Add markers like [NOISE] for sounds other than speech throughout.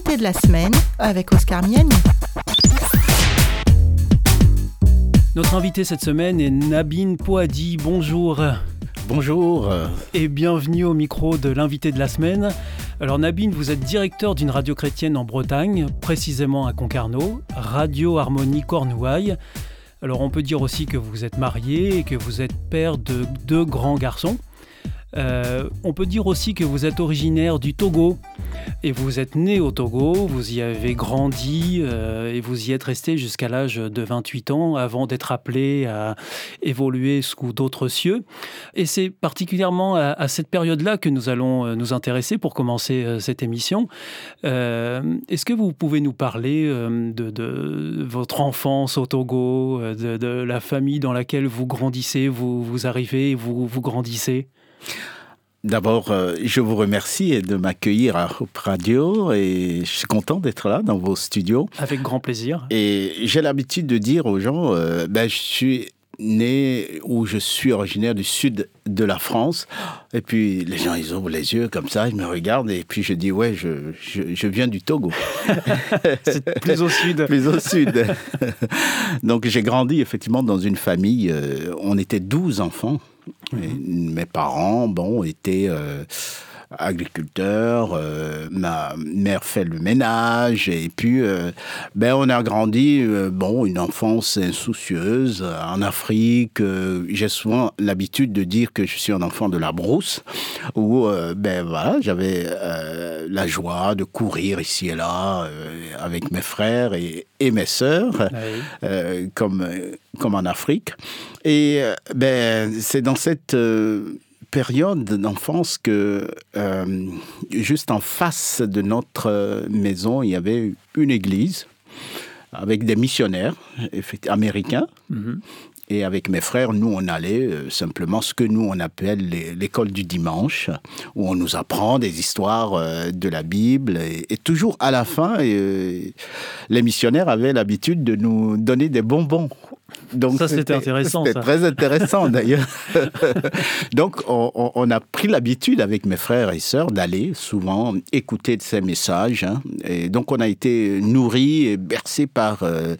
l'invité de la semaine avec Oscar Miani. Notre invité cette semaine est Nabine Poadi. Bonjour. Bonjour. Et bienvenue au micro de l'invité de la semaine. Alors Nabine, vous êtes directeur d'une radio chrétienne en Bretagne, précisément à Concarneau, Radio Harmonie Cornouailles. Alors on peut dire aussi que vous êtes marié et que vous êtes père de deux grands garçons. Euh, on peut dire aussi que vous êtes originaire du Togo et vous êtes né au Togo, vous y avez grandi euh, et vous y êtes resté jusqu'à l'âge de 28 ans avant d'être appelé à évoluer sous d'autres cieux. Et c'est particulièrement à, cette période-là que nous allons euh, nous intéresser pour commencer cette émission. Est-ce que vous pouvez nous parler de, votre enfance au Togo, de, la famille dans laquelle vous grandissez, vous, arrivez, vous, vous grandissez? D'abord, euh, je vous remercie de m'accueillir à Hope Radio et je suis content d'être là dans vos studios. Avec grand plaisir. Et j'ai l'habitude de dire aux gens, euh, ben, je suis né où je suis originaire du sud de la France. Et puis les gens, ils ouvrent les yeux comme ça, ils me regardent et puis je dis, ouais, je, je, viens du Togo. [LAUGHS] C'est plus au sud. [LAUGHS] plus au sud. [LAUGHS] Donc j'ai grandi effectivement dans une famille, euh, on était 12 enfants. Mes parents, bon, étaient euh, agriculteurs. Euh, ma mère fait le ménage. Et puis, euh, ben, on a grandi, bon, une enfance insoucieuse en Afrique. J'ai souvent l'habitude de dire que je suis un enfant de la brousse, où, ben voilà, j'avais la joie de courir ici et là avec mes frères et, et mes sœurs, comme, comme en Afrique. Et ben, c'est dans cette euh, période d'enfance que euh, juste en face de notre maison, il y avait une église avec des missionnaires américains. Mm-hmm. Et avec mes frères, nous, on allait euh, simplement ce que nous, on appelle l'école du dimanche, où on nous apprend des histoires de la Bible. Et, toujours à la fin, les missionnaires avaient l'habitude de nous donner des bonbons donc ça, c'était intéressant. C'était très intéressant d'ailleurs. [LAUGHS] Donc, on, a pris l'habitude avec mes frères et sœurs d'aller souvent écouter ces messages. Hein. Et donc, on a été nourris et bercés par euh,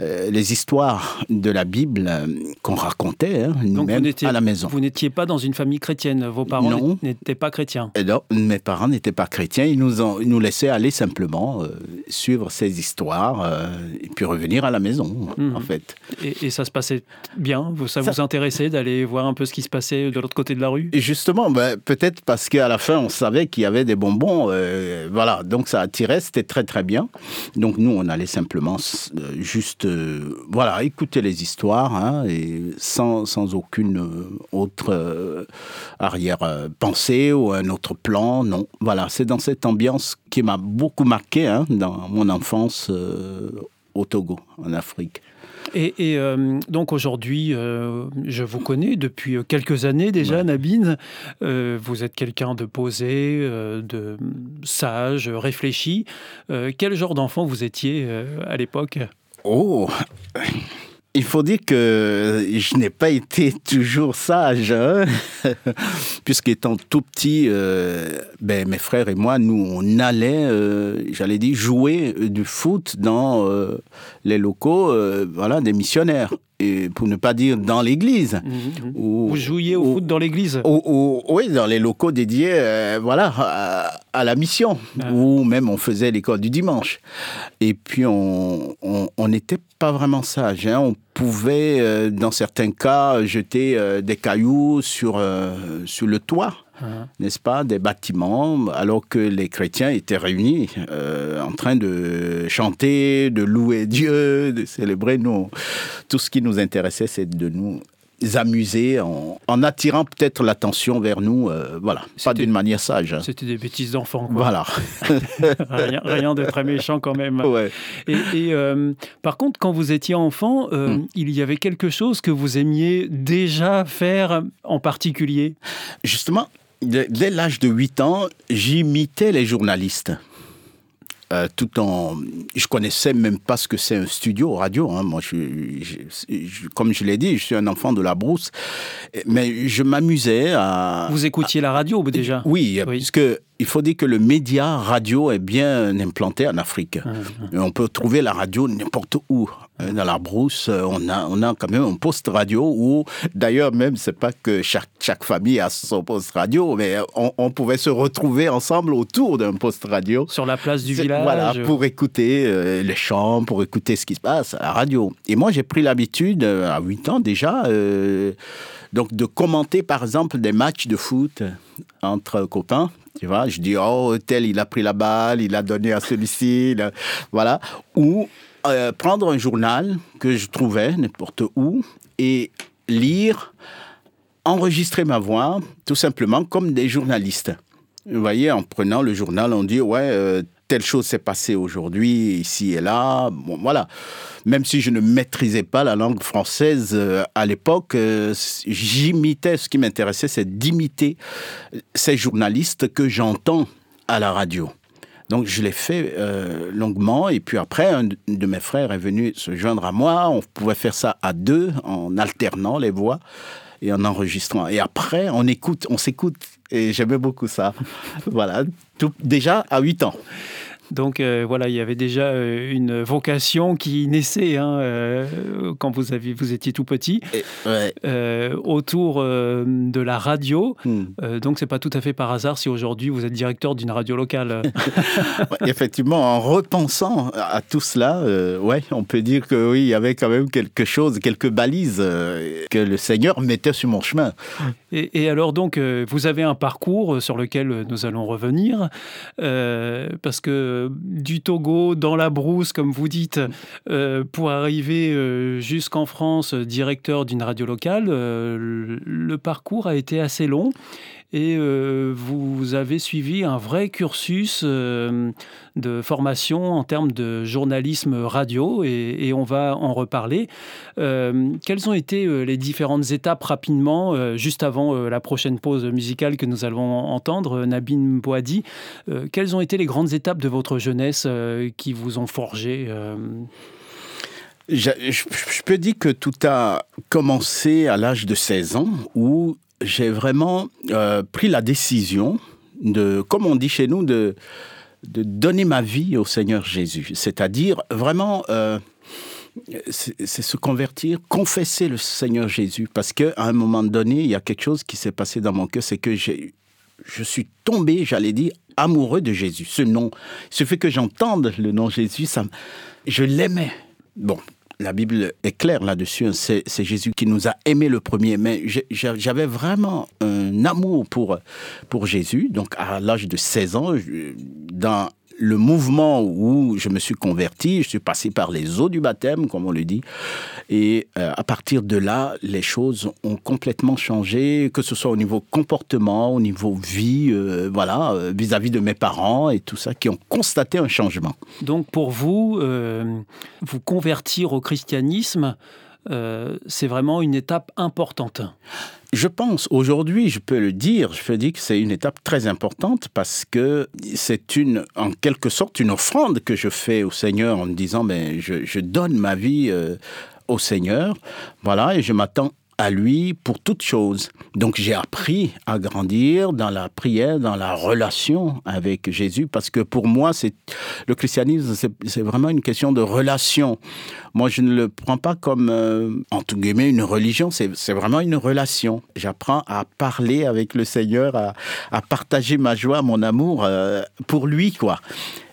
euh, les histoires de la Bible euh, qu'on racontait hein, nous-mêmes à la maison. Vous n'étiez pas dans une famille chrétienne. Vos parents n'étaient pas chrétiens. Et non, mes parents n'étaient pas chrétiens. Ils nous, ont, nous laissaient aller simplement suivre ces histoires et puis revenir à la maison, mhm. en fait. Et, ça se passait bien? Ça, vous intéressait d'aller voir un peu ce qui se passait de l'autre côté de la rue? Et Justement, ben, peut-être parce qu'à la fin, on savait qu'il y avait des bonbons. Euh, voilà, donc ça attirait, c'était très très bien. Donc nous, on allait simplement euh, juste euh, voilà, écouter les histoires hein, et sans, sans aucune autre arrière-pensée ou un autre plan. Non, voilà, c'est dans cette ambiance qui m'a beaucoup marqué hein, dans mon enfance au Togo, en Afrique. Et, euh, donc aujourd'hui, euh, je vous connais depuis quelques années déjà, Nabine. Euh, vous êtes quelqu'un de posé, de sage, réfléchi. quel genre d'enfant vous étiez à l'époque? Oh il faut dire que je n'ai pas été [LAUGHS] toujours sage, hein. [LAUGHS] Puisqu'étant tout petit, euh, ben, mes frères et moi, nous, on allait, euh, j'allais dire, jouer du foot dans euh, les locaux voilà, des missionnaires et pour ne pas dire dans l'église. Mmh, mmh. Vous jouiez au foot dans l'église? Oui, dans les locaux dédiés euh, voilà, à, la mission, ah. ou même on faisait l'école du dimanche. Et puis on n'était pas vraiment sage. Hein. On pouvait, euh, dans certains cas, jeter euh, des cailloux sur, sur le toit. Hein. n'est-ce pas, des bâtiments, alors que les chrétiens étaient réunis euh, en train de chanter, de louer Dieu, de célébrer. Nous, tout ce qui nous intéressait, c'est de nous amuser en, attirant peut-être l'attention vers nous, euh, voilà, pas d'une manière sage. Hein. C'était des bêtises d'enfants. Voilà. [LAUGHS] rien, de très méchant quand même. Et, euh, par contre, quand vous étiez enfant, hmm. il y avait quelque chose que vous aimiez déjà faire en particulier? Justement, dès l'âge de 8 ans, j'imitais les journalistes. euh, tout en, je connaissais même pas ce que c'est un studio radio. Hein. Moi, je, je, comme je l'ai dit, je suis un enfant de la brousse, mais je m'amusais à. Vous écoutiez la radio déjà Oui, oui. puisque il faut dire que le média radio est bien implanté en Afrique. Ah, ah. On peut trouver la radio n'importe où. Euh, dans la brousse, euh, on a, on a quand même un poste radio où, d'ailleurs, même, c'est pas que chaque, chaque famille a son poste radio, mais on, pouvait se retrouver ensemble autour d'un poste radio. Sur la place du village. Voilà, pour écouter euh, les chants, pour écouter ce qui se passe à la radio. Et moi, j'ai pris l'habitude, à 8 ans déjà, donc de commenter, par exemple, des matchs de foot entre copains tu vois, je dis, oh, tel, il a pris la balle, il a donné à celui-ci. Voilà. Ou euh, prendre un journal que je trouvais n'importe où et lire, enregistrer ma voix, tout simplement comme des journalistes. Vous voyez, en prenant le journal, on dit, ouais, euh, telle chose s'est passée aujourd'hui, ici et là. Voilà. Même si je ne maîtrisais pas la langue française euh, à l'époque, euh, j'imitais, ce qui m'intéressait, c'est d'imiter ces journalistes que j'entends à la radio. Donc je l'ai fait euh, longuement et puis après un de mes frères est venu se joindre à moi. On pouvait faire ça à deux en alternant les voix et en enregistrant. Et après on écoute, on s'écoute et j'aimais beaucoup ça. voilà, déjà à 8 ans. Donc euh, voilà, il y avait déjà euh, une vocation qui naissait hein, euh, quand vous, vous étiez tout petit, autour de la radio. Hmm. donc c'est pas tout à fait par hasard si aujourd'hui vous êtes directeur d'une radio locale. [LAUGHS] effectivement, en repensant à tout cela, ouais, on peut dire que oui, il y avait quand même quelque chose, quelques balises que le Seigneur mettait sur mon chemin. Et, et alors donc, vous avez un parcours sur lequel nous allons revenir, parce que euh, du Togo dans la brousse, comme vous dites, euh, pour arriver euh, jusqu'en France, directeur d'une radio locale. le parcours a été assez long et euh, vous avez suivi un vrai cursus euh, de formation en termes de journalisme radio et, on va en reparler. Euh, quelles ont été les différentes étapes rapidement, juste avant la prochaine pause musicale que nous allons entendre, Nabine Boadi Quelles ont été les grandes étapes de votre jeunesse qui vous ont forgé je, je, peux dire que tout a commencé à l'âge de 16 ans où j'ai vraiment euh, pris la décision de, comme on dit chez nous, de, donner ma vie au Seigneur Jésus. C'est-à-dire vraiment, euh, c'est se convertir, confesser le Seigneur Jésus. Parce qu'à un moment donné, il y a quelque chose qui s'est passé dans mon cœur, c'est que je suis tombé, j'allais dire, amoureux de Jésus. Ce nom, ce fait que j'entende le nom Jésus, ça, je l'aimais. Bon, la Bible est claire là-dessus. Hein. C'est Jésus qui nous a aimés le premier. Mais j'avais vraiment un amour pour, pour Jésus. Donc, à l'âge de 16 ans, dans le mouvement où je me suis converti, je suis passé par les eaux du baptême, comme on le dit, et euh, à partir de là, les choses ont complètement changé, que ce soit au niveau comportement, au niveau vie, euh, voilà, euh, vis-à-vis de mes parents et tout ça, qui ont constaté un changement. Donc pour vous, vous convertir au christianisme, c'est vraiment une étape importante. Je pense, aujourd'hui, je peux le dire, je peux dire que c'est une étape très importante parce que c'est une, en quelque sorte, une offrande que je fais au Seigneur en me disant, mais je, je donne ma vie euh, au Seigneur, voilà, et je m'attends à lui pour toute chose. Donc j'ai appris à grandir dans la prière, dans la relation avec Jésus, parce que pour moi, c'est le christianisme, c'est vraiment une question de relation. Moi, je ne le prends pas comme, euh, entre guillemets, une religion, c'est vraiment une relation. J'apprends à parler avec le Seigneur, à, à partager ma joie, mon amour euh, pour lui, quoi.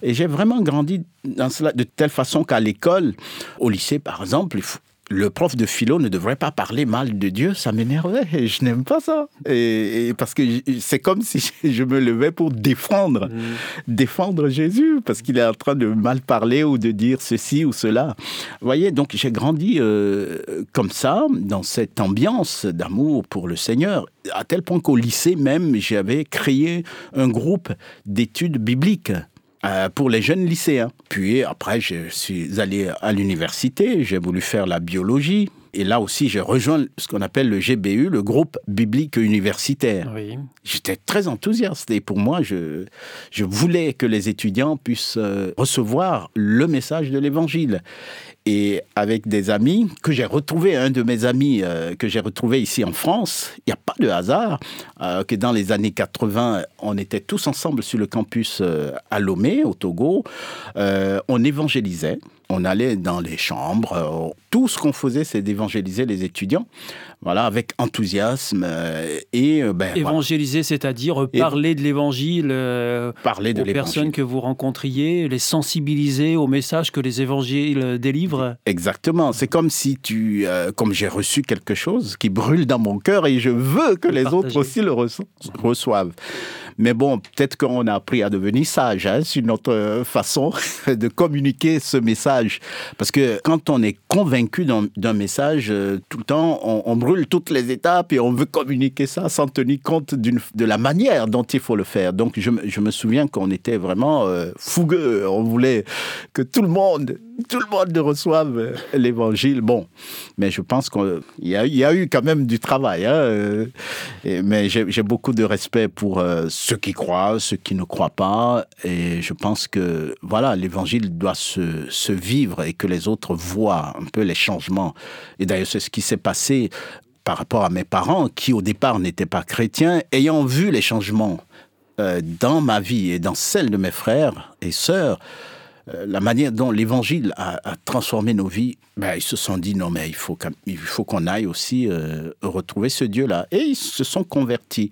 Et j'ai vraiment grandi dans cela, de telle façon qu'à l'école, au lycée par exemple, il faut, le prof de philo ne devrait pas parler mal de Dieu, ça m'énervait. Et je n'aime pas ça. Et, parce que c'est comme si [LAUGHS] je me levais pour défendre, mm. défendre Jésus, parce qu'il est en train de mal parler ou de dire ceci ou cela. Vous voyez, donc j'ai grandi euh, comme ça, dans cette ambiance d'amour pour le Seigneur, à tel point qu'au lycée même, j'avais créé un groupe d'études bibliques euh, pour les jeunes lycéens. Puis après, je suis allé à l'université, j'ai voulu faire la biologie. Et là aussi, j'ai rejoint ce qu'on appelle le GBU, le groupe biblique universitaire. Oui. J'étais très enthousiaste et pour moi, je, je voulais que les étudiants puissent euh, recevoir le message de l'Évangile. Et avec des amis que j'ai retrouvés, un de mes amis euh, que j'ai retrouvé ici en France, il n'y a pas de hasard euh, que dans les années 80, on était tous ensemble sur le campus euh, à Lomé, au Togo. On évangélisait, on allait dans les chambres. tout ce qu'on faisait, c'est d'évangéliser les étudiants, voilà, avec enthousiasme euh, et euh, ben, voilà, Évangéliser, c'est-à-dire parler de l'évangile euh, parler de aux personnes que vous rencontriez, les sensibiliser au message que les évangiles délivrent. Exactement. C'est comme si tu, euh, comme j'ai reçu quelque chose qui brûle dans mon cœur et je veux que Le les partager. autres aussi le reço- reçoivent. Mais bon, peut-être qu'on a appris à devenir sage hein, sur notre façon [LAUGHS] de communiquer ce message. Parce que quand on est convaincu d'un message, tout le temps, on, on brûle toutes les étapes et on veut communiquer ça sans tenir compte de la manière dont il faut le faire. Donc, je, je me souviens qu'on était vraiment euh, fougueux. On voulait que tout le monde, tout le monde reçoive euh, l'évangile. Bon, mais je pense qu'il y, y a eu quand même du travail. hein, euh, mais j'ai beaucoup de respect pour ceux qui croient, ceux qui ne croient pas. Et je pense que, voilà, l'évangile doit se, se vivre et que les autres voient un peu les changements. Et d'ailleurs, c'est ce qui s'est passé par rapport à mes parents, qui au départ n'étaient pas chrétiens, ayant vu les changements euh, dans ma vie et dans celle de mes frères et sœurs, euh, la manière dont l'évangile a, a transformé nos vies, ben, ils se sont dit non mais il faut qu'on- il faut qu'on aille aussi euh, retrouver ce Dieu-là. Et ils se sont convertis.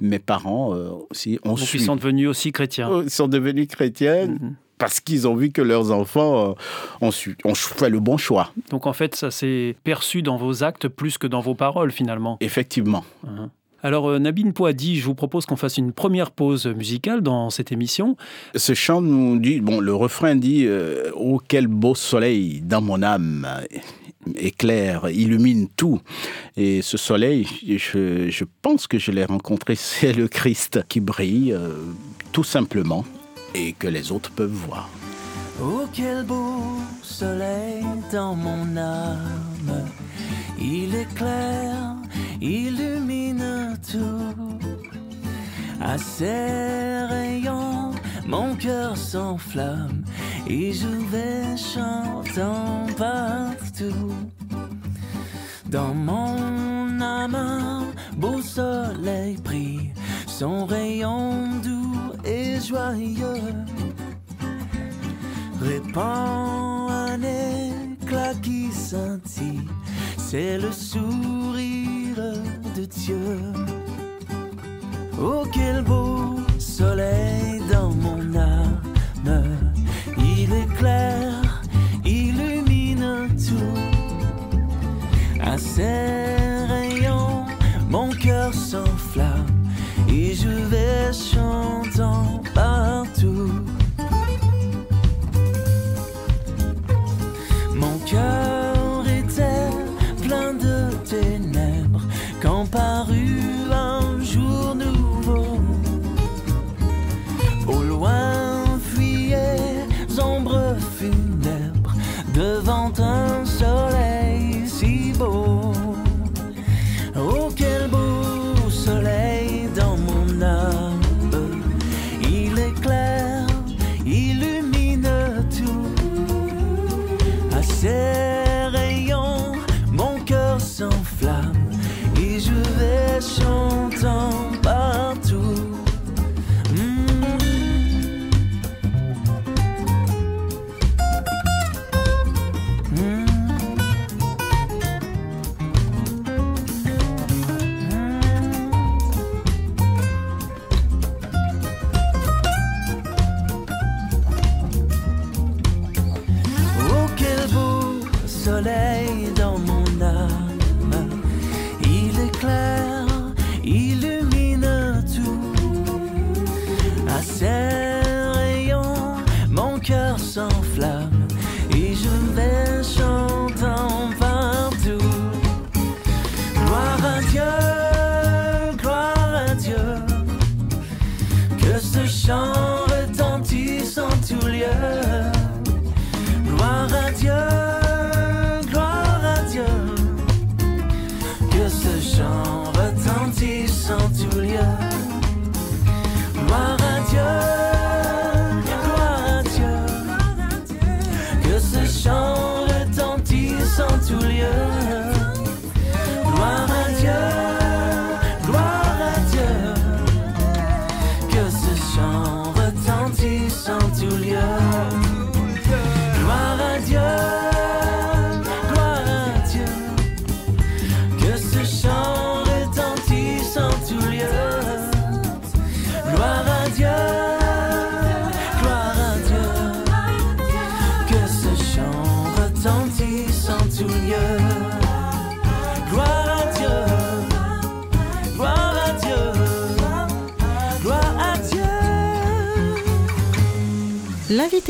Mes parents aussi ont Donc suivi. ils sont devenus aussi chrétiens. Ils sont devenus chrétiens Mhm. Parce qu'ils ont vu que leurs enfants euh, ont, su- ont fait le bon choix. Donc en fait, ça s'est perçu dans vos actes plus que dans vos paroles finalement. Effectivement. Hein. Alors euh, Nabine Poadi, je vous propose qu'on fasse une première pause musicale dans cette émission. Ce chant nous dit, bon, le refrain dit euh, Oh, quel beau soleil dans mon âme éclaire, illumine tout. Et ce soleil, je, je pense que je l'ai rencontré, [LAUGHS] c'est le Christ qui brille euh, tout simplement et que les autres peuvent voir. Oh quel beau soleil dans mon âme. Il éclaire, illumine tout. À ses rayons mon cœur s'enflamme Et je vais chantant partout. Dans mon âme beau soleil brille Son rayon doux et joyeux répand un éclat qui scintille. C'est le sourire de Dieu. Oh, quel beau soleil dans mon âme. Il éclaire, illumine tout. À ses rayons, mon cœur s'enflamme. Et je vais chantant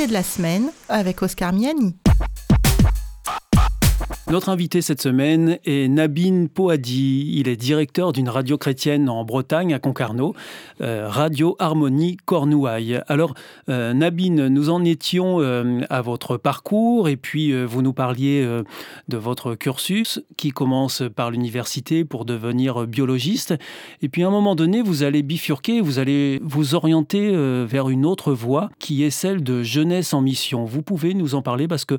De la semaine avec Oscar Miani. Notre invité cette semaine est Nabin Poadi. Il est directeur d'une radio chrétienne en Bretagne, à Concarneau, euh, Radio Harmonie Cornouailles. Alors, euh, Nabin, nous en étions euh, à votre parcours et puis euh, vous nous parliez de votre cursus qui commence par l'université pour devenir biologiste. Et puis à un moment donné, vous allez bifurquer, vous allez vous orienter vers une autre voie qui est celle de jeunesse en mission. Vous pouvez nous en parler parce que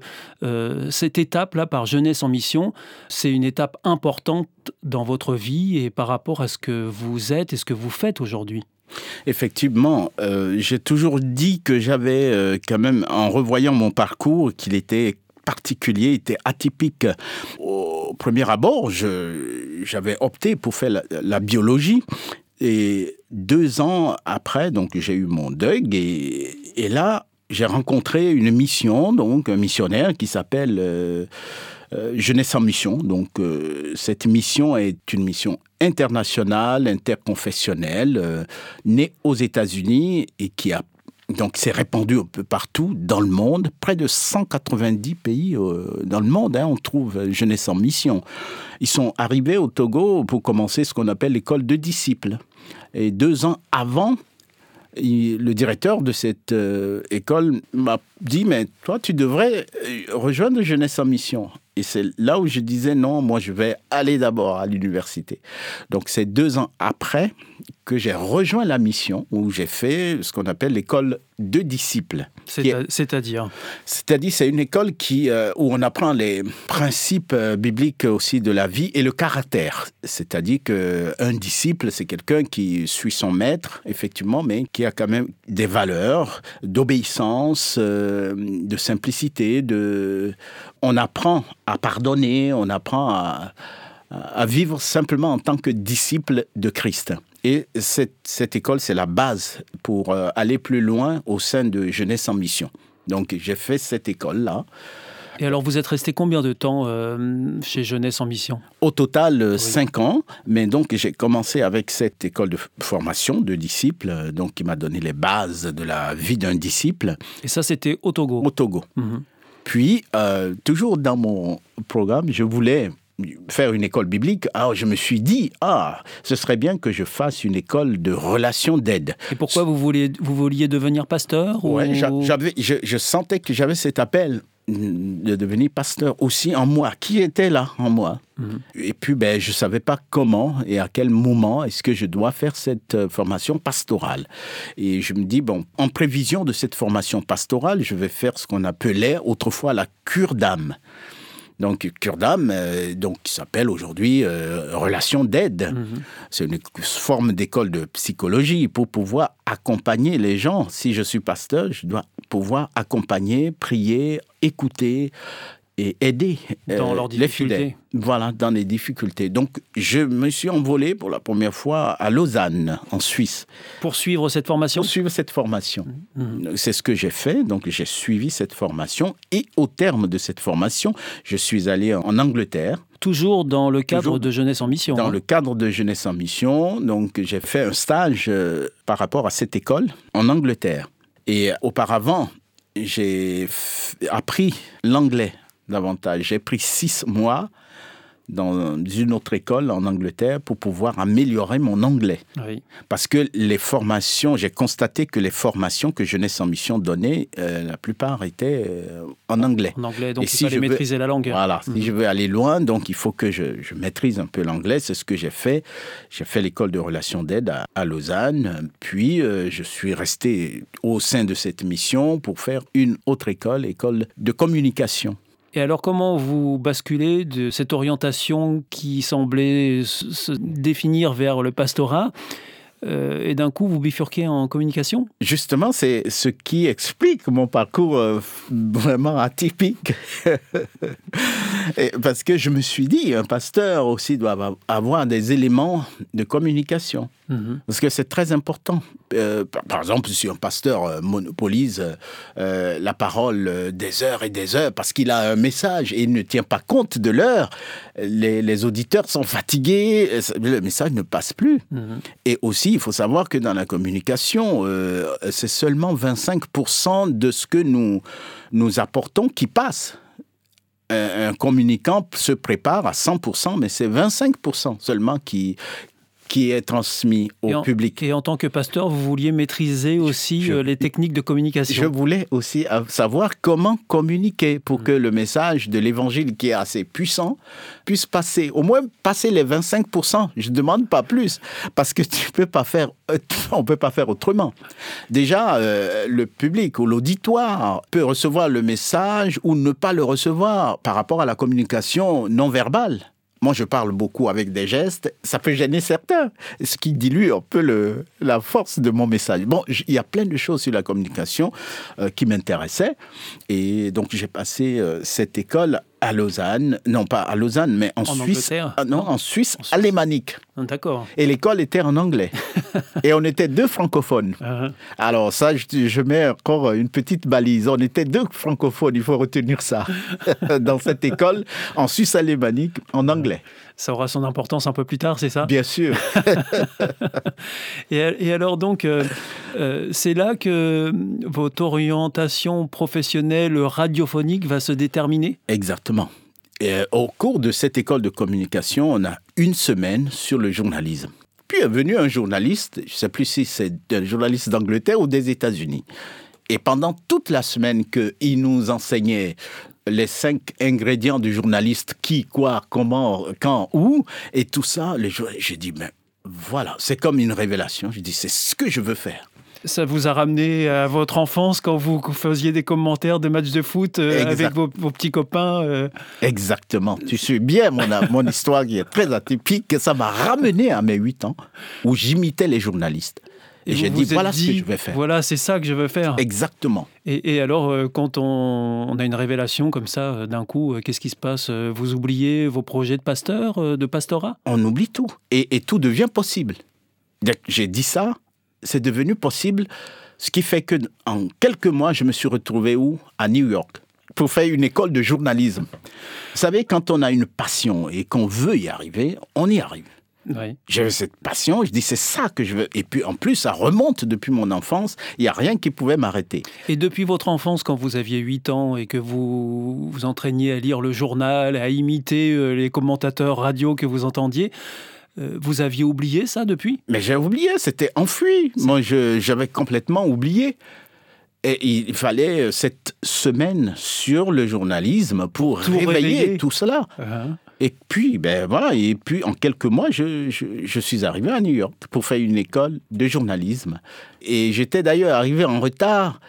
cette étape-là par jeunesse en mission, c'est une étape importante dans votre vie et par rapport à ce que vous êtes et ce que vous faites aujourd'hui. Effectivement, euh, j'ai toujours dit que j'avais euh, quand même, en revoyant mon parcours, qu'il était particulier, était atypique. Au premier abord, j'avais opté pour faire la, biologie. Et deux ans après, donc j'ai eu mon deuil et, là, j'ai rencontré une mission, donc un missionnaire qui s'appelle euh, Jeunesse en mission. Donc euh, cette mission est une mission internationale, interconfessionnelle, euh, née aux États-Unis et qui a donc s'est répandue un peu partout dans le monde, près de 190 pays euh, dans le monde. hein, on trouve euh, Jeunesse en mission. Ils sont arrivés au Togo pour commencer ce qu'on appelle l'école de disciples. Et deux ans avant, le directeur de cette euh, école m'a dit mais toi tu devrais euh, rejoindre Jeunesse en mission et c'est là où je disais non moi je vais aller d'abord à l'université. Donc c'est deux ans après que j'ai rejoint la mission où j'ai fait ce qu'on appelle l'école de disciples C'est-à-dire? C'est-à-dire, c'est une école qui, euh, où on apprend les principes euh, bibliques aussi de la vie et le caractère. C'est-à-dire qu'un disciple, c'est quelqu'un qui suit son maître, effectivement, mais qui a quand même des valeurs d'obéissance, euh, de simplicité. De... On apprend à pardonner, on apprend à, à vivre simplement en tant que disciple de Christ. Et cette, cette école, c'est la base pour euh, aller plus loin au sein de Jeunesse en Mission. Donc j'ai fait cette école-là. Et alors, vous êtes resté combien de temps euh, chez Jeunesse en Mission? Au total, euh, cinq ans. Mais donc j'ai commencé avec cette école de formation de disciples, donc qui m'a donné les bases de la vie d'un disciple Et ça, c'était au Togo? au Togo. Mhm. Puis, euh, toujours dans mon programme, je voulais faire une école biblique. Alors, je me suis dit, ah, ce serait bien que je fasse une école de relations d'aide. Et pourquoi vous vouliez, vous vouliez devenir pasteur ou- Ouais, j'a- j'avais, je, je sentais que j'avais cet appel mm, de devenir pasteur aussi en moi, qui était là en moi. Mhm. Et puis, ben, je ne savais pas comment et à quel moment est-ce que je dois faire cette euh, formation pastorale. Et je me dis, bon, en prévision de cette formation pastorale, je vais faire ce qu'on appelait autrefois la cure d'âme. Donc, cure d'âme, euh, donc, qui s'appelle aujourd'hui euh, relation d'aide. Mhm. C'est une forme d'école de psychologie pour pouvoir accompagner les gens. Si je suis pasteur, je dois pouvoir accompagner, prier, écouter et aider euh, Dans les fidèles. Voilà, dans les difficultés. Donc, je me suis envolé pour la première fois à Lausanne, en Suisse, Pour suivre cette formation pour suivre cette formation. Mhm. C'est ce que j'ai fait. Donc, j'ai suivi cette formation. Et au terme de cette formation, je suis allé en Angleterre Toujours dans le cadre Toujours de Jeunesse en Mission. dans hein. le cadre de Jeunesse en Mission. Donc, j'ai fait un stage euh, par rapport à cette école en Angleterre. Et auparavant, j'ai appris l'anglais davantage. J'ai pris six mois dans une autre école en Angleterre pour pouvoir améliorer mon anglais. Oui. Parce que les formations, j'ai constaté que les formations que Jeunesse en Mission donnait, euh, la plupart étaient euh, en anglais. En anglais, donc Et il si fallait je veux- maîtriser la langue. Voilà, si Mhm. je veux aller loin, donc il faut que je, je maîtrise un peu l'anglais. C'est ce que j'ai fait. J'ai fait l'école de relations d'aide à, à Lausanne. Puis euh, je suis resté au sein de cette mission pour faire une autre école, école de communication. Et alors, comment vous basculez de cette orientation qui semblait se définir vers le pastorat et d'un coup vous bifurquez en communication? Justement, c'est ce qui explique mon parcours euh, vraiment atypique. [LAUGHS] Et parce que je me suis dit, un pasteur aussi doit avoir des éléments de communication. Mhm. Parce que c'est très important. Euh, par, exemple, si un pasteur euh, monopolise euh, euh, la parole euh, des heures et des heures parce qu'il a un message et il ne tient pas compte de l'heure, les, les auditeurs sont fatigués, euh, le message ne passe plus. Mhm. Et aussi, il faut savoir que dans la communication, euh, c'est seulement 25% de ce que nous, nous apportons qui passe. Un, un communicant se prépare à 100%, mais c'est 25% seulement qui, qui est transmis au Et en- public. Et en tant que pasteur, vous vouliez maîtriser aussi Je- euh, les techniques de Je communication. voulais aussi savoir comment communiquer Mm. pour que le message de l'évangile qui est assez puissant puisse passer, au moins passer les 25%. Je ne demande pas plus parce que tu peux pas faire, euh, [LAUGHS] on peut pas faire autrement. Déjà, euh, le public ou l'auditoire peut recevoir le message ou ne pas le recevoir par rapport à la communication non verbale. Moi, je parle beaucoup avec des gestes. Ça peut gêner certains, ce qui dilue un peu la force de mon message. Bon, il y a plein de choses sur la communication euh, qui m'intéressaient. Et donc, j'ai passé euh, cette école à Lausanne. Non, pas à Lausanne, mais en, En Suisse. Ah, non, en Suisse, En Suisse. alémanique. Ah, D'accord. Et l'école était en anglais. [LAUGHS] et on était deux francophones. Euh, Alors ça, je, je mets encore une petite balise. On était deux francophones, il faut retenir ça, [LAUGHS] dans cette école en Suisse alémanique, en anglais, ça aura son importance un peu plus tard, c'est ça? Bien sûr. [LAUGHS] et, et alors donc, euh, euh, c'est là que votre orientation professionnelle radiophonique va se déterminer? Exactement. Et, euh, au cours de cette école de communication, on a une semaine sur le journalisme. Puis est venu un journaliste, je ne sais plus si c'est un journaliste d'Angleterre ou des États-Unis. Et pendant toute la semaine qu'il nous enseignait les cinq ingrédients du journaliste, qui, quoi, comment, quand, où, et tout ça, les j'ai dit, mais voilà, c'est comme une révélation. Je dis, c'est ce que je veux faire. Ça vous a ramené à votre enfance quand vous faisiez des commentaires de matchs de foot euh, avec vos, vos petits copains euh, Exactement. Tu suis bien mon, mon histoire qui est très atypique. que Ça m'a ramené à mes 8 ans où j'imitais les journalistes. Et, j'ai dit, voilà ce que je vais faire. Voilà, c'est ça que je veux faire. Exactement. Et, et alors, euh, quand on, on a une révélation comme ça, euh, d'un coup, euh, qu'est-ce qui se passe? Vous oubliez vos projets de pasteur, de pastorat? On oublie tout. Et, et tout devient possible. J'ai dit ça, c'est devenu possible. Ce qui fait que en quelques mois, je me suis retrouvé où? À New York. Pour faire une école de journalisme. Vous savez, quand on a une passion et qu'on veut y arriver, on y arrive. Oui. J'avais cette passion, je dis c'est ça que je veux. Et puis en plus, ça remonte depuis mon enfance, il n'y a rien qui pouvait m'arrêter. Et depuis votre enfance, quand vous aviez 8 ans et que vous vous entraîniez à lire le journal, à imiter euh, les commentateurs radio que vous entendiez, euh, vous aviez oublié ça depuis? Mais j'ai oublié, c'était enfui. Moi, j'avais complètement oublié. Et il fallait euh, cette semaine sur le journalisme pour Tout réveiller réveiller. tout cela. Hein Et puis, ben voilà, et puis en quelques mois, je, je, je suis arrivé à New York pour faire une école de journalisme. Et j'étais d'ailleurs arrivé en retard.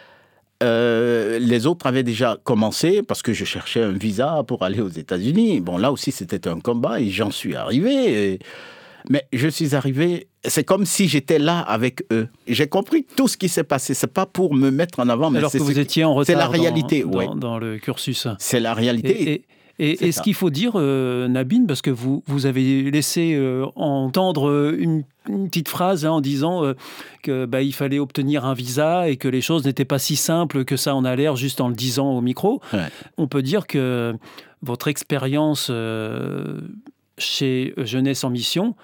Euh, les autres avaient déjà commencé parce que je cherchais un visa pour aller aux États-Unis. Bon, là aussi, c'était un combat et j'en suis arrivé. Et- Mais je suis arrivé, c'est comme si j'étais là avec eux. J'ai compris tout ce qui s'est passé. C'est pas pour me mettre en avant, mais Alors c'est que vous étiez en retard c'est la réalité, dans, ouais. dans le cursus. C'est la réalité. Et, et- et- ce qu'il faut dire, euh, Nabine, parce que vous, vous avez laissé euh, entendre euh, une, une petite phrase hein, en disant euh, que bah, il fallait obtenir un visa et que les choses n'étaient pas si simples que ça en a l'air juste en le disant au micro. Ouais. On peut dire que votre expérience chez Jeunesse en Mission,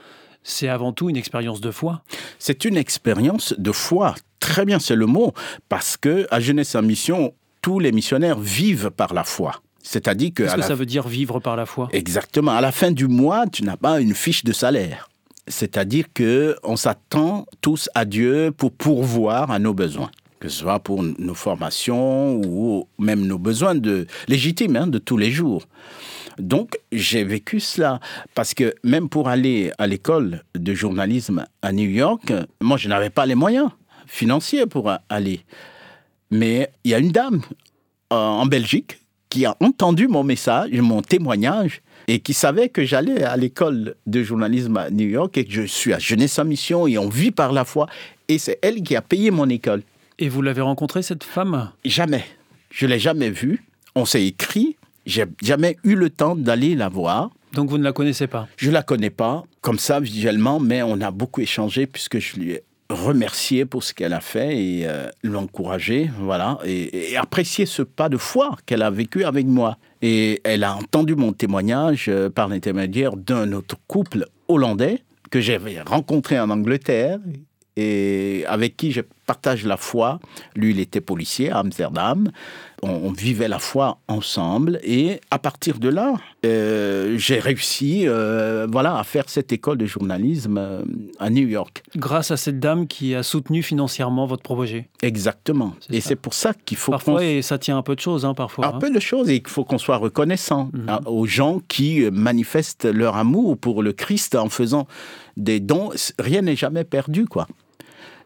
c'est avant tout une expérience de foi. C'est une expérience de foi. Très bien, c'est le mot. Parce que à Jeunesse en Mission, tous les missionnaires vivent par la foi. C'est-à-dire que. Qu'est-ce que ça veut dire vivre par la foi Exactement. À la fin du mois, tu n'as pas une fiche de salaire. C'est-à-dire que on s'attend tous à Dieu pour pourvoir à nos besoins, que ce soit pour nos formations ou même nos besoins de légitimes hein, de tous les jours. Donc j'ai vécu cela parce que même pour aller à l'école de journalisme à New York, moi je n'avais pas les moyens financiers pour aller. Mais il y a une dame euh, en Belgique qui a entendu mon message, mon témoignage, et qui savait que j'allais à l'école de journalisme à New York et que je suis à Jeunesse en Mission et on vit par la foi. Et c'est elle qui a payé mon école. Et vous l'avez rencontrée, cette femme? Jamais. Je l'ai jamais vue. On s'est écrit. j'ai jamais eu le temps d'aller la voir. Donc vous ne la connaissez pas? Je la connais pas comme ça visuellement, mais on a beaucoup échangé puisque je lui ai remercié pour ce qu'elle a fait et euh, l'encourager, voilà, et, apprécier ce pas de foi qu'elle a vécu avec moi. Et elle a entendu mon témoignage euh, par l'intermédiaire d'un autre couple hollandais que j'avais rencontré en Angleterre et avec qui je partage la foi. Lui, il était policier à Amsterdam. On, on vivait la foi ensemble. Et à partir de là, euh, j'ai réussi euh, voilà, à faire cette école de journalisme euh, à New York. Grâce à cette dame qui a soutenu financièrement votre projet. Exactement. Et c'est pour ça qu'il faut Parfois, et ça tient un peu de choses, hein, parfois. un hein. peu de choses et qu'il faut qu'on soit reconnaissant Mhm. hein, aux gens qui manifestent leur amour pour le Christ en faisant des dons. Rien n'est jamais perdu, quoi.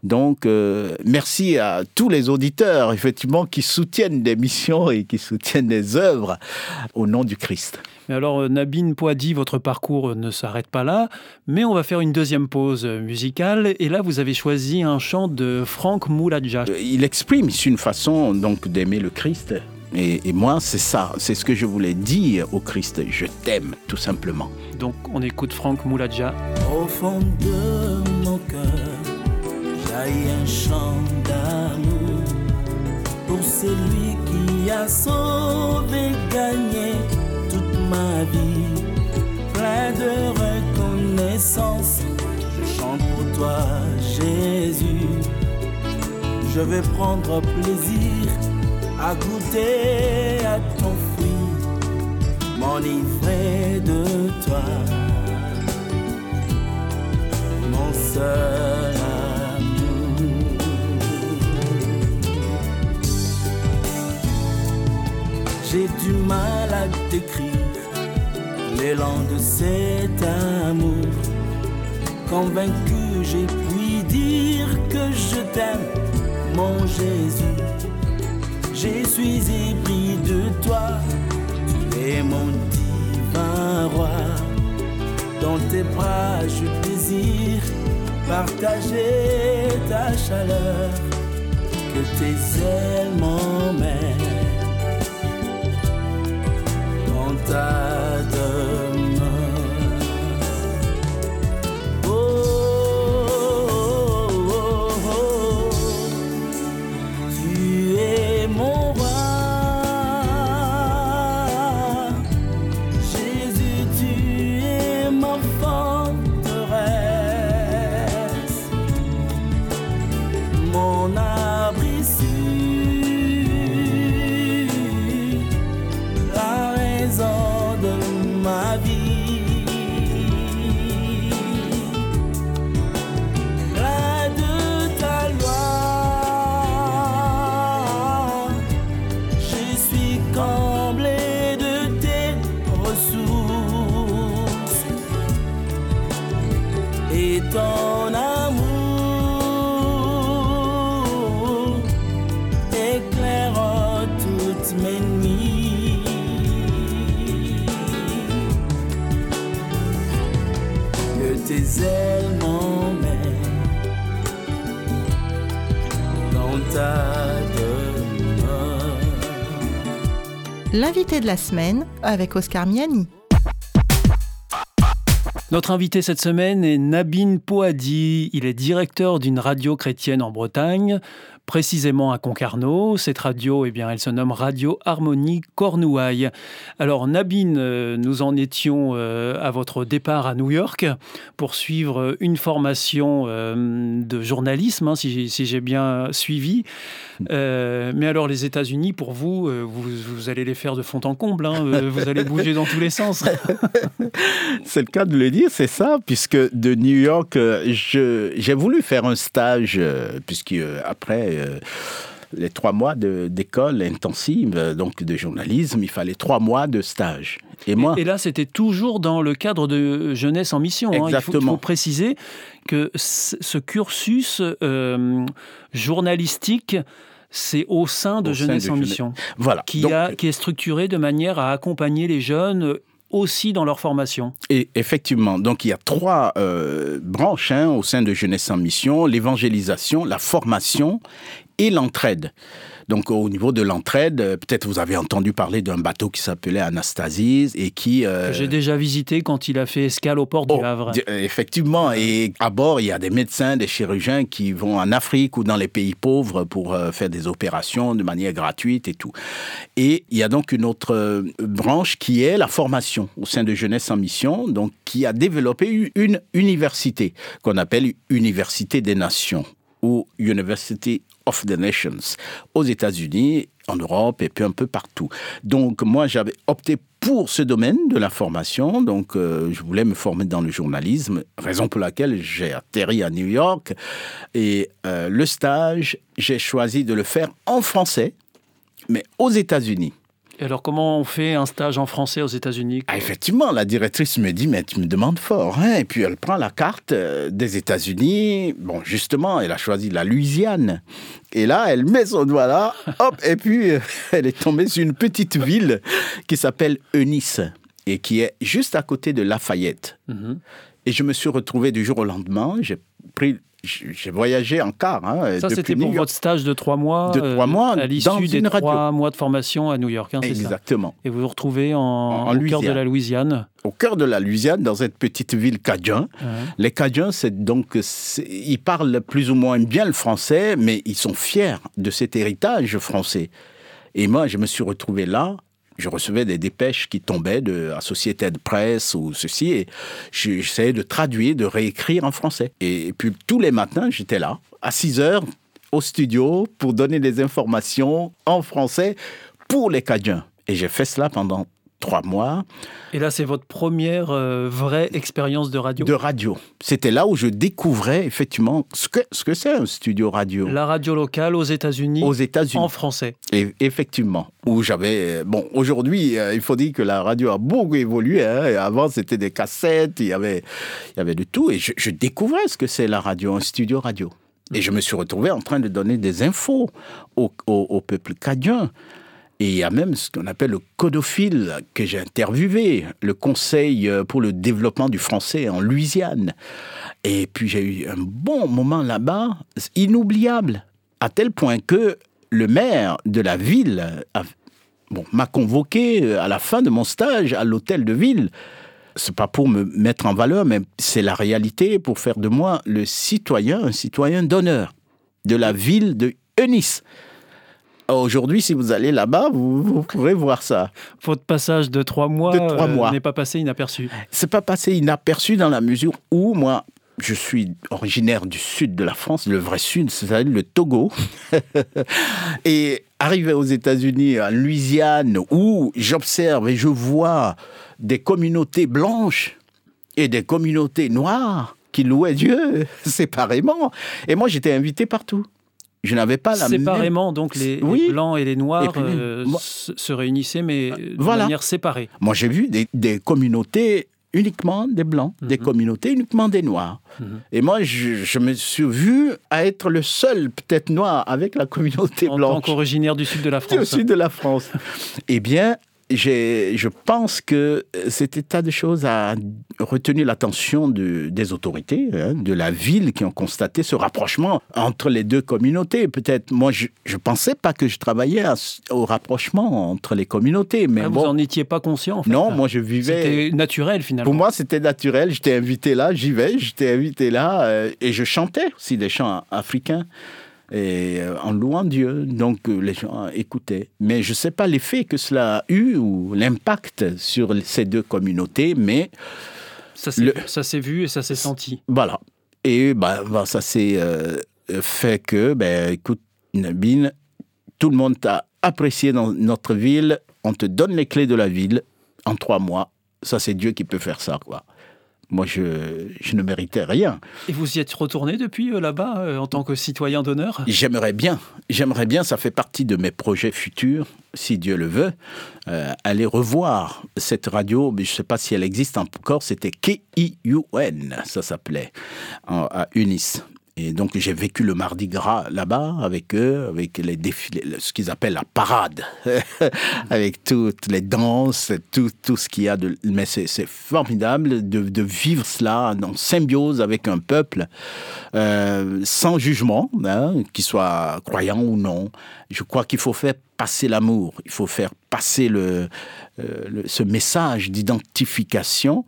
Donc, euh, merci à tous les auditeurs, effectivement, qui soutiennent des missions et qui soutiennent des œuvres au nom du Christ. Mais alors, euh, Nabine Poadi, votre parcours ne s'arrête pas là, mais on va faire une deuxième pause musicale. Et là, vous avez choisi un chant de Franck Mouladja. Euh, Il exprime ici une façon donc d'aimer le Christ. Et, et moi, c'est ça, c'est ce que je voulais dire au Christ. Je t'aime, tout simplement. Donc, on écoute Franck Mouladja. Au fond de mon cœur, jaillit un chant d'amour pour celui qui a sauvé, gagné toute ma vie. Plein de reconnaissance, je chante pour toi, Jésus. Je vais prendre plaisir à goûter à ton fruit, m'enivrer de toi mon seul J'ai du mal à décrire l'élan de cet amour. Convaincu, j'ai pu dire que je t'aime, mon Jésus. Je suis épris de toi, tu es mon divin roi. Dans tes bras, je désire partager ta chaleur, que tes ailes m'emmènent ta. Oh, oh, oh, tu es mon roi. Jésus, tu es mon abri ailes m'emmènent dans ta demeure. L'invité de la semaine avec Oscar Miani. Notre invité cette semaine est Nabine Poadi. Il est directeur d'une radio chrétienne en Bretagne, précisément à Concarneau. Cette radio, eh bien, elle se nomme Radio Harmonie Cornouailles. Alors, Nabine, euh, nous en étions euh, à votre départ à New York pour suivre une formation euh, de journalisme, hein, si j'ai bien suivi. Mais alors, les États-Unis, pour vous, vous, allez les faire de fond en comble. hein. Vous allez bouger dans tous les sens. [LAUGHS] C'est le cas de le dire, c'est ça, puisque de New York, j'ai voulu faire un stage, puisque après les trois mois de- d'école intensive, euh, donc de journalisme, il fallait trois mois de stage. Et moi, Et là, c'était toujours dans le cadre de Jeunesse en Mission. hein. Il, faut, il Exactement. faut préciser que ce cursus euh, journalistique, c'est au sein de Au sein Jeunesse de en Jeunesse- Mission, voilà. qui, Donc, a, qui est structuré de manière à accompagner les jeunes aussi dans leur formation. Et effectivement, donc il y a trois euh, branches hein, au sein de Jeunesse en Mission l'évangélisation, la formation et l'entraide. Donc au niveau de l'entraide, euh, peut-être vous avez entendu parler d'un bateau qui s'appelait Anastasis et qui... euh, J'ai déjà visité quand il a fait escale au port du Oh, Havre. di- euh, Effectivement, et à bord, il y a des médecins, des chirurgiens qui vont en Afrique ou dans les pays pauvres pour faire des opérations de manière gratuite et tout. Et il y a donc une autre branche qui est la formation au sein de Jeunesse en Mission, donc qui a développé une université qu'on appelle Université des Nations ou University of the Nations aux États-Unis, en Europe et puis un peu partout. Donc moi j'avais opté pour ce domaine de la formation, donc euh, je voulais me former dans le journalisme, raison pour laquelle j'ai atterri à New York et euh, le stage, j'ai choisi de le faire en français, mais aux États-Unis. Et alors, comment on fait un stage en français aux États-Unis Ah, effectivement, la directrice me dit, mais tu me demandes fort. Hein? Et puis elle prend la carte euh, des États-Unis. Bon, justement, elle a choisi la Louisiane. Et là, elle met son doigt là, [LAUGHS] hop, et puis euh, elle est tombée sur une petite ville qui s'appelle Eunice et qui est juste à côté de Lafayette. Mhm. Et je me suis retrouvé du jour au lendemain. J'ai pris, j'ai voyagé en car. Hein, Ça, c'était pour York. votre stage de trois mois, De trois mois à dans l'issue des trois mois de formation à New York, hein, ça Exactement. Et vous vous retrouvez en, En au cœur de la Louisiane. Au cœur de la Louisiane, dans cette petite ville Cajun. Ouais. Les Cajuns, c'est donc, ils parlent plus ou moins bien le français, mais ils sont fiers de cet héritage français. Et moi, je me suis retrouvé là. Je recevais des dépêches qui tombaient de Associated Press ou ceci, et je- j'essayais de traduire, de réécrire en français. Et, puis tous les matins, j'étais là, à 6 heures, au studio, pour donner des informations en français pour les Cajuns. Et j'ai fait cela pendant trois mois. Et là, c'est votre première euh, vraie expérience de radio? de radio. C'était là où je découvrais effectivement ce que ce que c'est un studio radio La radio locale aux États-Unis aux États-Unis. en français. Et effectivement, où j'avais bon aujourd'hui, euh, il faut dire que la radio a beaucoup évolué. hein. Avant, c'était des cassettes, il y avait il y avait de tout, et je, je découvrais ce que c'est la radio, un studio radio. Et je me suis retrouvé en train de donner des infos au, au- au peuple cadien. Et il y a même ce qu'on appelle le codophile que j'ai interviewé, le Conseil euh, pour le développement du français en Louisiane. Et puis j'ai eu un bon moment là-bas, inoubliable, à tel point que le maire de la ville a- bon, m'a convoqué euh, à la fin de mon stage à l'hôtel de ville. C'est pas pour me mettre en valeur, mais c'est la réalité pour faire de moi le citoyen, un citoyen d'honneur de la ville de Eunice. Aujourd'hui, si vous allez là-bas, vous, vous pourrez voir ça. Votre passage de trois mois, De trois euh, mois. n'est pas passé inaperçu. C'est pas passé inaperçu dans la mesure où moi, je suis originaire du sud de la France, le vrai sud, c'est-à-dire le Togo. [LAUGHS] et arrivé aux États-Unis, en Louisiane, où j'observe et je vois des communautés blanches et des communautés noires qui louaient Dieu [LAUGHS] séparément. Et moi, j'étais invité partout. Je n'avais pas la même... Séparément, donc les, les blancs et les noirs Et puis, euh, moi- se, réunissaient, mais de Voilà. manière séparée. Moi, j'ai vu des, des communautés uniquement des blancs, des Mhm. communautés uniquement des noirs. Mhm. Et moi, je, je me suis vu à être le seul, peut-être noir, avec la communauté En tant blanche qu'originaire du sud de la France. sud de la France. eh bien, je pense que cet état de choses a retenu l'attention de- des autorités, hein, de la ville, qui ont constaté ce rapprochement entre les deux communautés. Peut-être, moi, je ne pensais pas que je travaillais à au rapprochement entre les communautés, mais Ah, vous bon, n'en étiez pas conscient, en fait. non, moi je vivais. C'était naturel, finalement. Pour moi, c'était naturel. J'étais invité là, j'y vais, j'étais invité là, euh, et je chantais aussi des chants africains et euh, en louant Dieu. Donc euh, les gens écoutaient. Mais je ne sais pas l'effet que cela a eu ou l'impact sur ces deux communautés, mais Ça s'est Le- vu et ça s'est senti. voilà. Et bah, bah, ça s'est euh, fait que, ben, écoute, Nabine, tout le monde t'a apprécié dans notre ville. On te donne les clés de la ville en trois mois. Ça, c'est Dieu qui peut faire ça, quoi. Moi, je, je ne méritais rien. Et vous y êtes retourné depuis euh, là-bas, euh, en tant que citoyen d'honneur? J'aimerais bien, j'aimerais bien, ça fait partie de mes projets futurs, si Dieu le veut, euh, aller revoir cette radio, mais je ne sais pas si elle existe encore, c'était KIUN, ça s'appelait, à Unis. Et donc j'ai vécu le Mardi Gras là-bas avec eux, avec les défilés, ce qu'ils appellent la parade, [LAUGHS] avec toutes les danses, tout, tout ce qu'il y a. Mais c'est formidable de, vivre cela en symbiose avec un peuple, euh, sans jugement, hein, qu'il soit croyant ou non. Je crois qu'il faut faire passer l'amour, il faut faire passer le, euh, ce message d'identification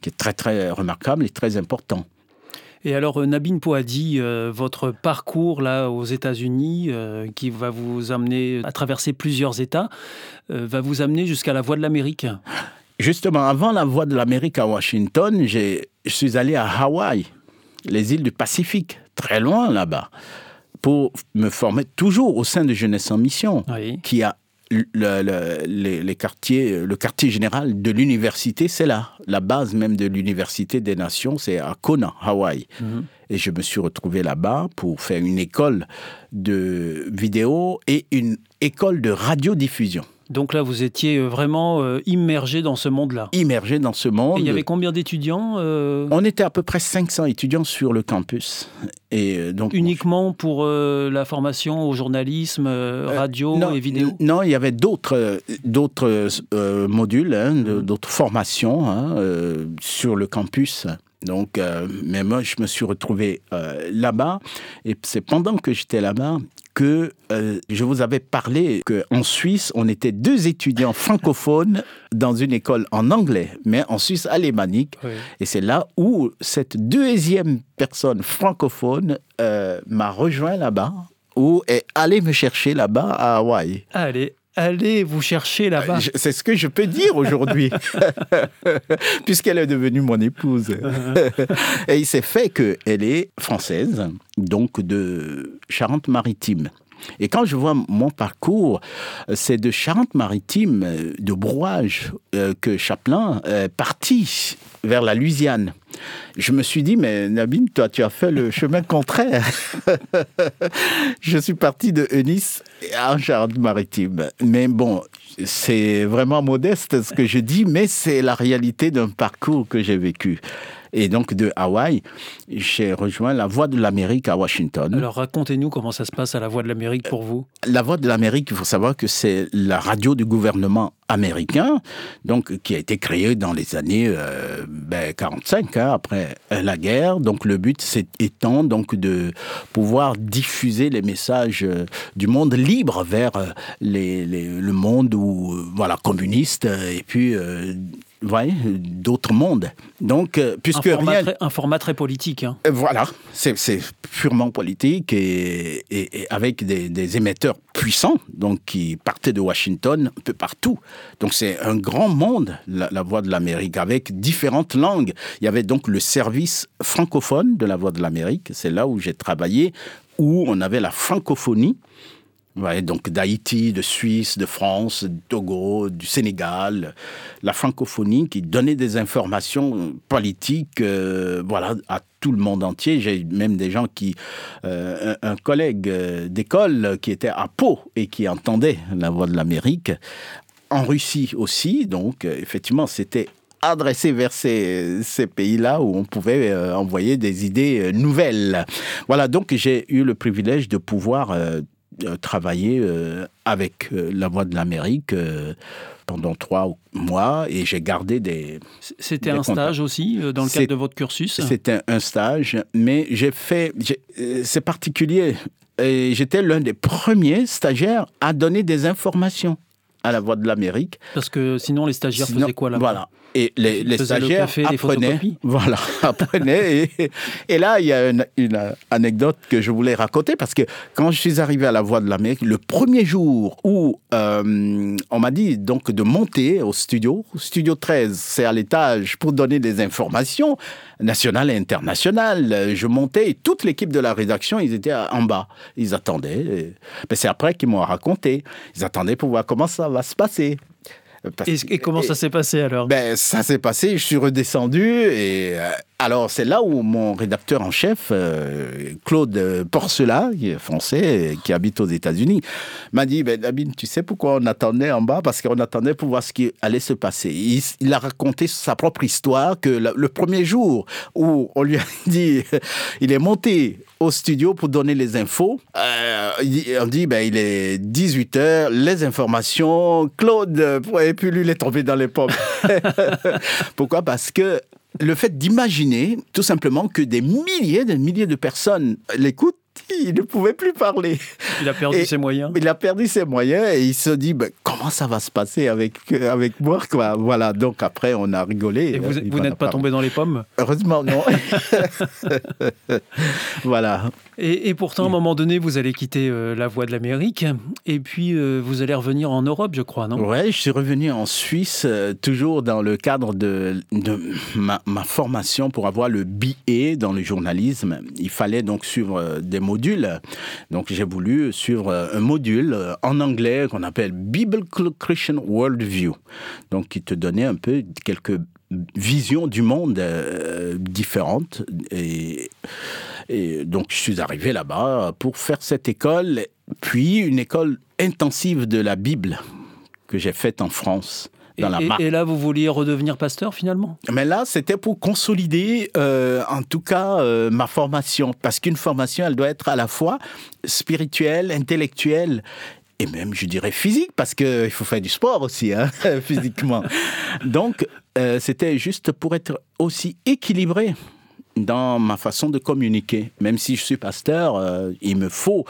qui est très très remarquable et très important. Et alors, euh, Nabine Poadi, euh, votre parcours là aux États-Unis, euh, qui va vous amener à traverser plusieurs États, euh, va vous amener jusqu'à la Voie de l'Amérique. Justement, avant la voie de l'Amérique à Washington, je suis allé à Hawaï, les îles du Pacifique, très loin là-bas, pour me former toujours au sein de Jeunesse en Mission, Oui. qui a le, le- les, les quartiers, le quartier général de l'université, c'est là. La base même de l'université des nations, c'est à Kona, Hawaï. Mhm. Et je me suis retrouvé là-bas pour faire une école de vidéo et une école de radiodiffusion. Donc là, vous étiez euh, vraiment euh, immergé dans ce monde-là. Immergé dans ce monde. Et il y avait combien d'étudiants euh, On était à peu près 500 étudiants sur le campus. Et donc, uniquement pour euh, la formation au journalisme, radio non, et vidéo? Non, il y avait d'autres d'autres modules, hein, Mm. de- d'autres formations hein, sur le campus. Donc, euh, mais moi, je me suis retrouvé euh, là-bas. Et c'est pendant que j'étais là-bas que euh, je vous avais parlé qu'en Suisse, on était deux étudiants [LAUGHS] francophones dans une école en anglais, mais en Suisse alémanique. Oui. Et c'est là où cette deuxième personne francophone euh, m'a rejoint là-bas, ou est allée me chercher là-bas à Hawaï. Allez, allez vous chercher là-bas. Je- C'est ce que je peux dire aujourd'hui, [LAUGHS] puisqu'elle est devenue mon épouse. [LAUGHS] Et il s'est fait qu'elle est française, donc de Charente-Maritime. Et quand je vois mon parcours, euh, c'est de Charente-Maritime, euh, de Brouage, euh, que Chaplin est parti vers la Louisiane. Je me suis dit, mais Nabine, toi, tu as fait le [LAUGHS] chemin contraire. [LAUGHS] je suis parti de Eunice en Charente-Maritime. Mais bon, c'est vraiment modeste ce que je dis, mais c'est la réalité d'un parcours que j'ai vécu. Et donc de Hawaï, j'ai rejoint la Voie de l'Amérique à Washington. Alors racontez-nous comment ça se passe à la Voie de l'Amérique pour vous. La Voix de l'Amérique, il faut savoir que c'est la radio du gouvernement américain, donc qui a été créée dans les années euh, ben, 45, hein, après la guerre. Donc le but c'est étant donc de pouvoir diffuser les messages euh, du monde libre vers euh, les, les- le monde où voilà communiste et puis ouais, d'autres mondes. Donc euh, Un puisque format, rien très, un format très politique. hein. euh, Voilà, c'est c'est purement politique et, et- et avec des, des émetteurs puissants, donc qui partaient de Washington un peu partout. Donc c'est un grand monde, la, la Voix de l'Amérique, avec différentes langues. Il y avait donc le service francophone de la Voix de l'Amérique, c'est là où j'ai travaillé, où on avait la francophonie. Donc d'Haïti, de Suisse, de France, de Togo, du Sénégal, la francophonie qui donnait des informations politiques, euh, voilà, à tout le monde entier. J'ai même des gens qui, euh, un, collègue euh, d'école qui était à Pau et qui entendait la voix de l'Amérique, en Russie aussi. Donc effectivement, c'était adressé vers ces, pays-là où on pouvait envoyer des idées nouvelles. Voilà, donc j'ai eu le privilège de pouvoir euh, travailler euh, avec euh, la Voix de l'Amérique pendant trois mois et j'ai gardé des... C'était un stage aussi dans le cadre de votre cursus. C'était un stage, mais j'ai fait... C'est particulier. J'étais l'un des premiers stagiaires à donner des informations à la Voix de l'Amérique. Parce que sinon, les stagiaires Sinon, faisaient quoi là? Voilà. Et les, les le stagiaires café, apprenaient. [LAUGHS] Voilà, [LAUGHS] apprenaient. Et, et là, il y a une, une anecdote que je voulais raconter parce que quand je suis arrivé à la Voix de l'Amérique, le premier jour où euh, on m'a dit donc de monter au studio, studio 13, c'est à l'étage pour donner des informations nationales et internationales. Je montais et toute l'équipe de la rédaction, ils étaient en bas. Ils attendaient. Et- ben, c'est après qu'ils m'ont raconté. Ils attendaient pour voir comment ça va se passer. Parce et, et comment ça s'est passé alors? Ben, ça s'est passé, je suis redescendu et, euh, Alors, c'est là où mon rédacteur en chef, euh, Claude Porcela, qui est français, qui habite aux États-Unis, m'a dit ben, Dabine, tu sais pourquoi on attendait en bas? Parce qu'on attendait pour voir ce qui allait se passer. Il, il a raconté sa propre histoire que le, le premier jour où on lui a [LAUGHS] dit il est monté au studio pour donner les infos. Euh, on dit, ben, il est 18h, les informations, Claude, et puis lui, il est tombé dans les pommes. [LAUGHS] [LAUGHS] Pourquoi? Parce que le fait d'imaginer tout simplement que des milliers, des milliers de personnes l'écoutent, il ne pouvait plus parler. Il a perdu Et- ses moyens. Il a perdu ses moyens et il se dit ben, comment ça va se passer avec, euh, avec moi quoi? Voilà, donc après on a rigolé. Et vous, Euh, vous n'êtes pas parlé. tombé dans les pommes? Heureusement, non. [LAUGHS] [LAUGHS] voilà. et, et pourtant, à un moment donné, vous allez quitter euh, la voie de l'Amérique et puis euh, vous allez revenir en Europe, je crois, non? Ouais, je suis revenu en Suisse, toujours dans le cadre de, de ma, ma formation pour avoir le BA dans le journalisme. Il fallait donc suivre des modules. Donc j'ai voulu suivre un module euh, en anglais qu'on appelle Biblical Christian Worldview. Donc qui te donnait un peu quelques visions du monde euh, différentes. Et donc je suis arrivé là-bas pour faire cette école, puis une école intensive de la Bible que j'ai faite en France. Et, Dans la et- marque. et là, vous vouliez redevenir pasteur finalement? Mais là, c'était pour consolider, euh, en tout cas, euh, ma formation. Parce qu'une formation, elle doit être à la fois spirituelle, intellectuelle et même, je dirais, physique, parce qu'il faut faire du sport aussi, hein, [LAUGHS] physiquement. Donc, euh, c'était juste pour être aussi équilibré dans ma façon de communiquer. Même si je suis pasteur, euh, il me faut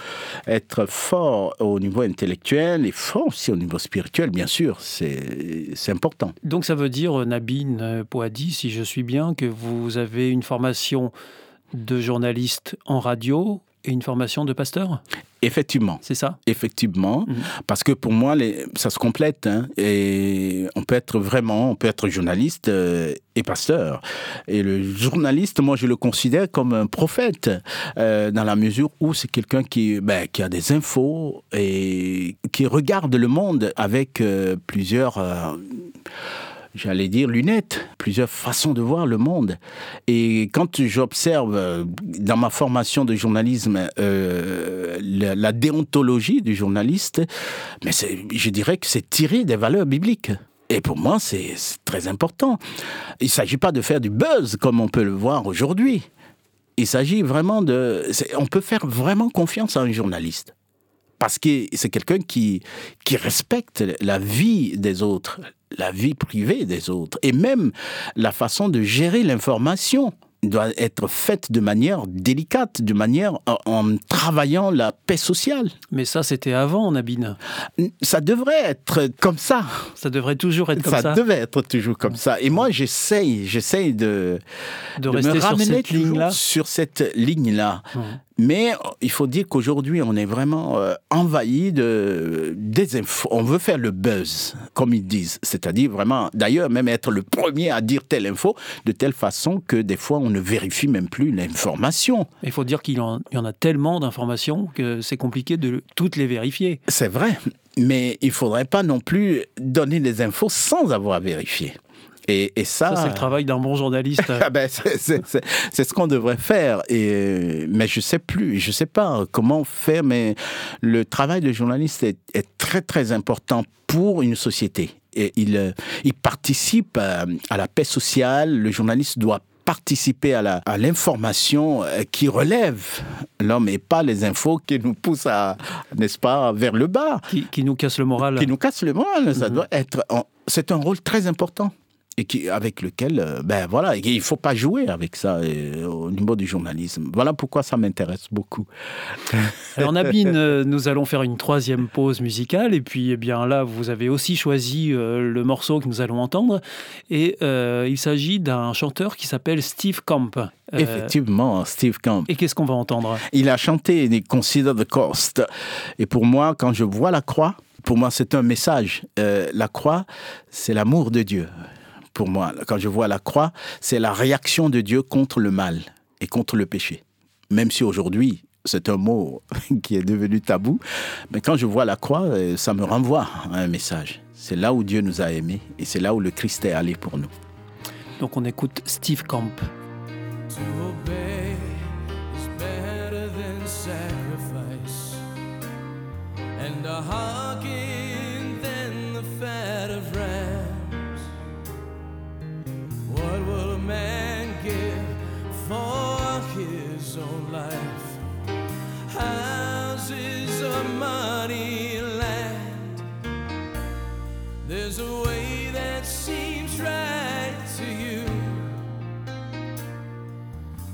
être fort au niveau intellectuel et fort aussi au niveau spirituel, bien sûr. C'est important. Donc ça veut dire, euh, Nabine euh, Poadi, si je suis bien, que vous avez une formation de journaliste en radio et une formation de pasteur? Effectivement. C'est ça? Effectivement, Mhm. parce que pour moi, les, ça se complète. hein, et on peut être vraiment, on peut être journaliste euh, et pasteur. Et le journaliste, moi, je le considère comme un prophète, euh, dans la mesure où c'est quelqu'un qui, ben, qui a des infos et qui regarde le monde avec euh, plusieurs... J'allais dire lunettes, plusieurs façons de voir le monde. Et quand j'observe euh, dans ma formation de journalisme euh, la, la déontologie du journaliste, mais je dirais que c'est tiré des valeurs bibliques. Et pour moi, c'est très important. Il ne s'agit pas de faire du buzz comme on peut le voir aujourd'hui. Il s'agit vraiment de... On peut faire vraiment confiance à un journaliste. Parce que c'est quelqu'un qui, qui respecte la vie des autres, la vie privée des autres, et même la façon de gérer l'information doit être faite de manière délicate, de manière en, en travaillant la paix sociale. Mais ça, c'était avant, Nabine. Ça devrait être comme ça. Ça devrait toujours être comme ça, ça, devait être toujours comme ça. Et moi, j'essaye, j'essaye de, de de rester me sur ramener cette toujours ligne-là. sur cette ligne-là. Mais euh, il faut dire qu'aujourd'hui, on est vraiment euh, envahi de des infos. On veut faire le buzz, comme ils disent. C'est-à-dire vraiment, d'ailleurs, même être le premier à dire telle info, de telle façon que des fois, on ne vérifie même plus l'information. Il faut dire qu'il y en il y en a tellement d'informations que c'est compliqué de toutes les vérifier. C'est vrai, mais il faudrait pas non plus donner des infos sans avoir vérifié. Et, et ça, Ça, c'est le travail d'un bon journaliste. [LAUGHS] Ah ben, c'est- ce qu'on devrait faire. Et, mais je sais plus, je sais pas comment faire, mais le travail de journaliste est, est très très important pour une société. Et il, euh, il participe à, à la paix sociale. Le journaliste doit participer à l'information euh, qui relève l'homme et pas les infos qui nous poussent à, n'est-ce pas, vers le bas qui, qui nous casse le moral. qui nous casse le moral. Ça doit être. C'est un rôle très important et qui, avec lequel, euh, ben voilà, il ne faut pas jouer avec ça euh, au niveau du journalisme. Voilà pourquoi ça m'intéresse beaucoup. [LAUGHS] Alors Nabine, euh, nous allons faire une troisième pause musicale et puis eh bien là vous avez aussi choisi euh, le morceau que nous allons entendre et euh, il s'agit d'un chanteur qui s'appelle Steve Camp. Euh, Effectivement, Steve Camp. Et qu'est-ce qu'on va entendre? Il a chanté Consider the Cost. Et pour moi, quand je vois la croix, pour moi, c'est un message. La croix, c'est l'amour de Dieu. Pour moi, quand je vois la croix, c'est la réaction de Dieu contre le mal et contre le péché. Même si aujourd'hui, c'est un mot [LAUGHS] qui est devenu tabou, mais quand je vois la croix, euh, ça me renvoie à un message. C'est là où Dieu nous a aimés et c'est là où le Christ est allé pour nous. Donc on écoute Steve Camp. To obey There's a way that seems right to you.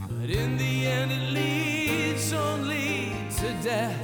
But in the end, it leads only to death.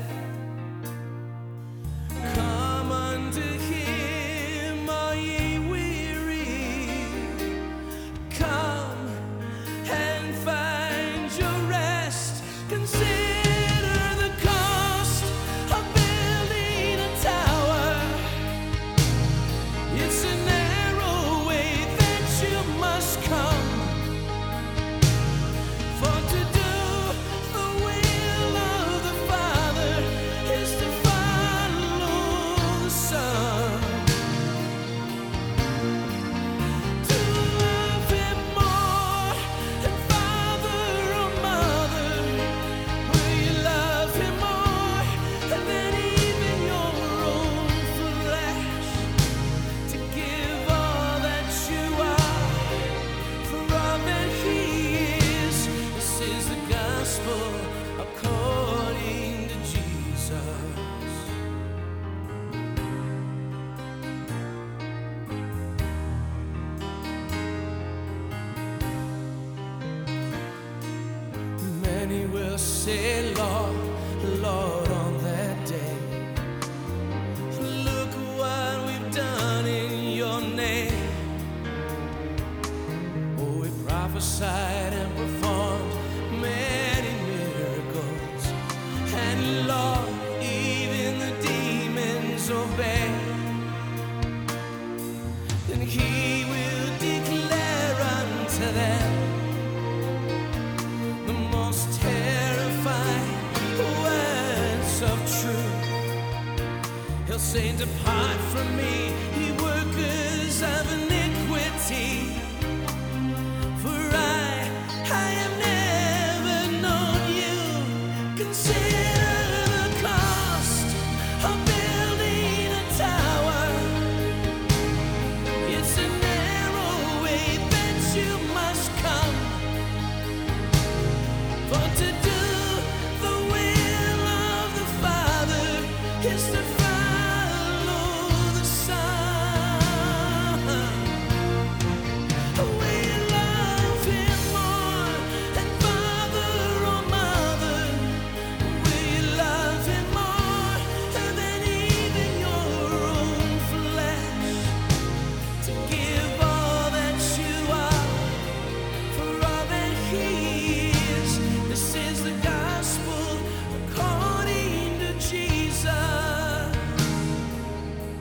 He'll say, Depart from me, ye workers of iniquity.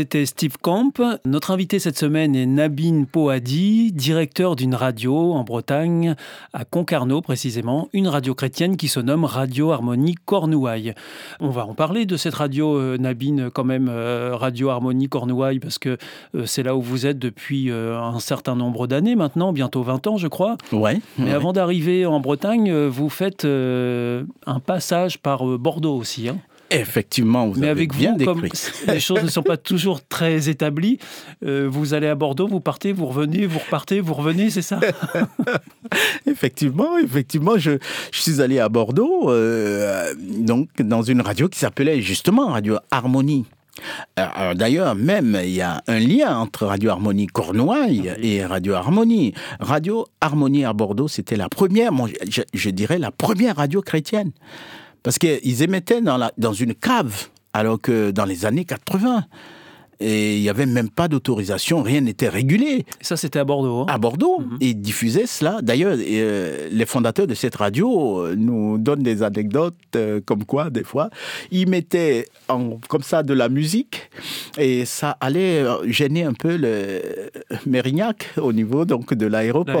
C'était Steve Camp. Notre invité cette semaine est Nabine Poadi, directeur d'une radio en Bretagne, à Concarneau précisément, une radio chrétienne qui se nomme Radio Harmonie Cornouailles. On va en parler de cette radio, euh, Nabine, quand même, euh, Radio Harmonie Cornouailles, parce que euh, c'est là où vous êtes depuis un certain nombre d'années maintenant, bientôt 20 ans, je crois. Ouais. Mais ouais. avant d'arriver en Bretagne, vous faites un passage par Bordeaux aussi. hein. Effectivement, vous Mais avez avec bien vous, comme décrit. [LAUGHS] les choses ne sont pas toujours très établies, euh, vous allez à Bordeaux, vous partez, vous revenez, vous repartez, vous revenez, c'est ça? [LAUGHS] Effectivement, effectivement, je, je suis allé à Bordeaux, euh, donc dans une radio qui s'appelait justement Radio Harmonie. D'ailleurs, même, il y a un lien entre Radio Harmonie Cornouailles et Radio Harmonie. Radio Harmonie à Bordeaux, c'était la première, je dirais la première radio chrétienne. Parce qu'ils émettaient dans, la, dans une cave, alors que dans les années 80, et il n'y avait même pas d'autorisation, rien n'était régulé Ça, c'était à Bordeaux. hein. à Bordeaux Mhm. et diffusaient cela. D'ailleurs, euh, les fondateurs de cette radio euh, nous donnent des anecdotes euh, comme quoi, des fois, ils mettaient en, comme ça de la musique et ça allait gêner un peu le Mérignac au niveau donc de l'aéroport.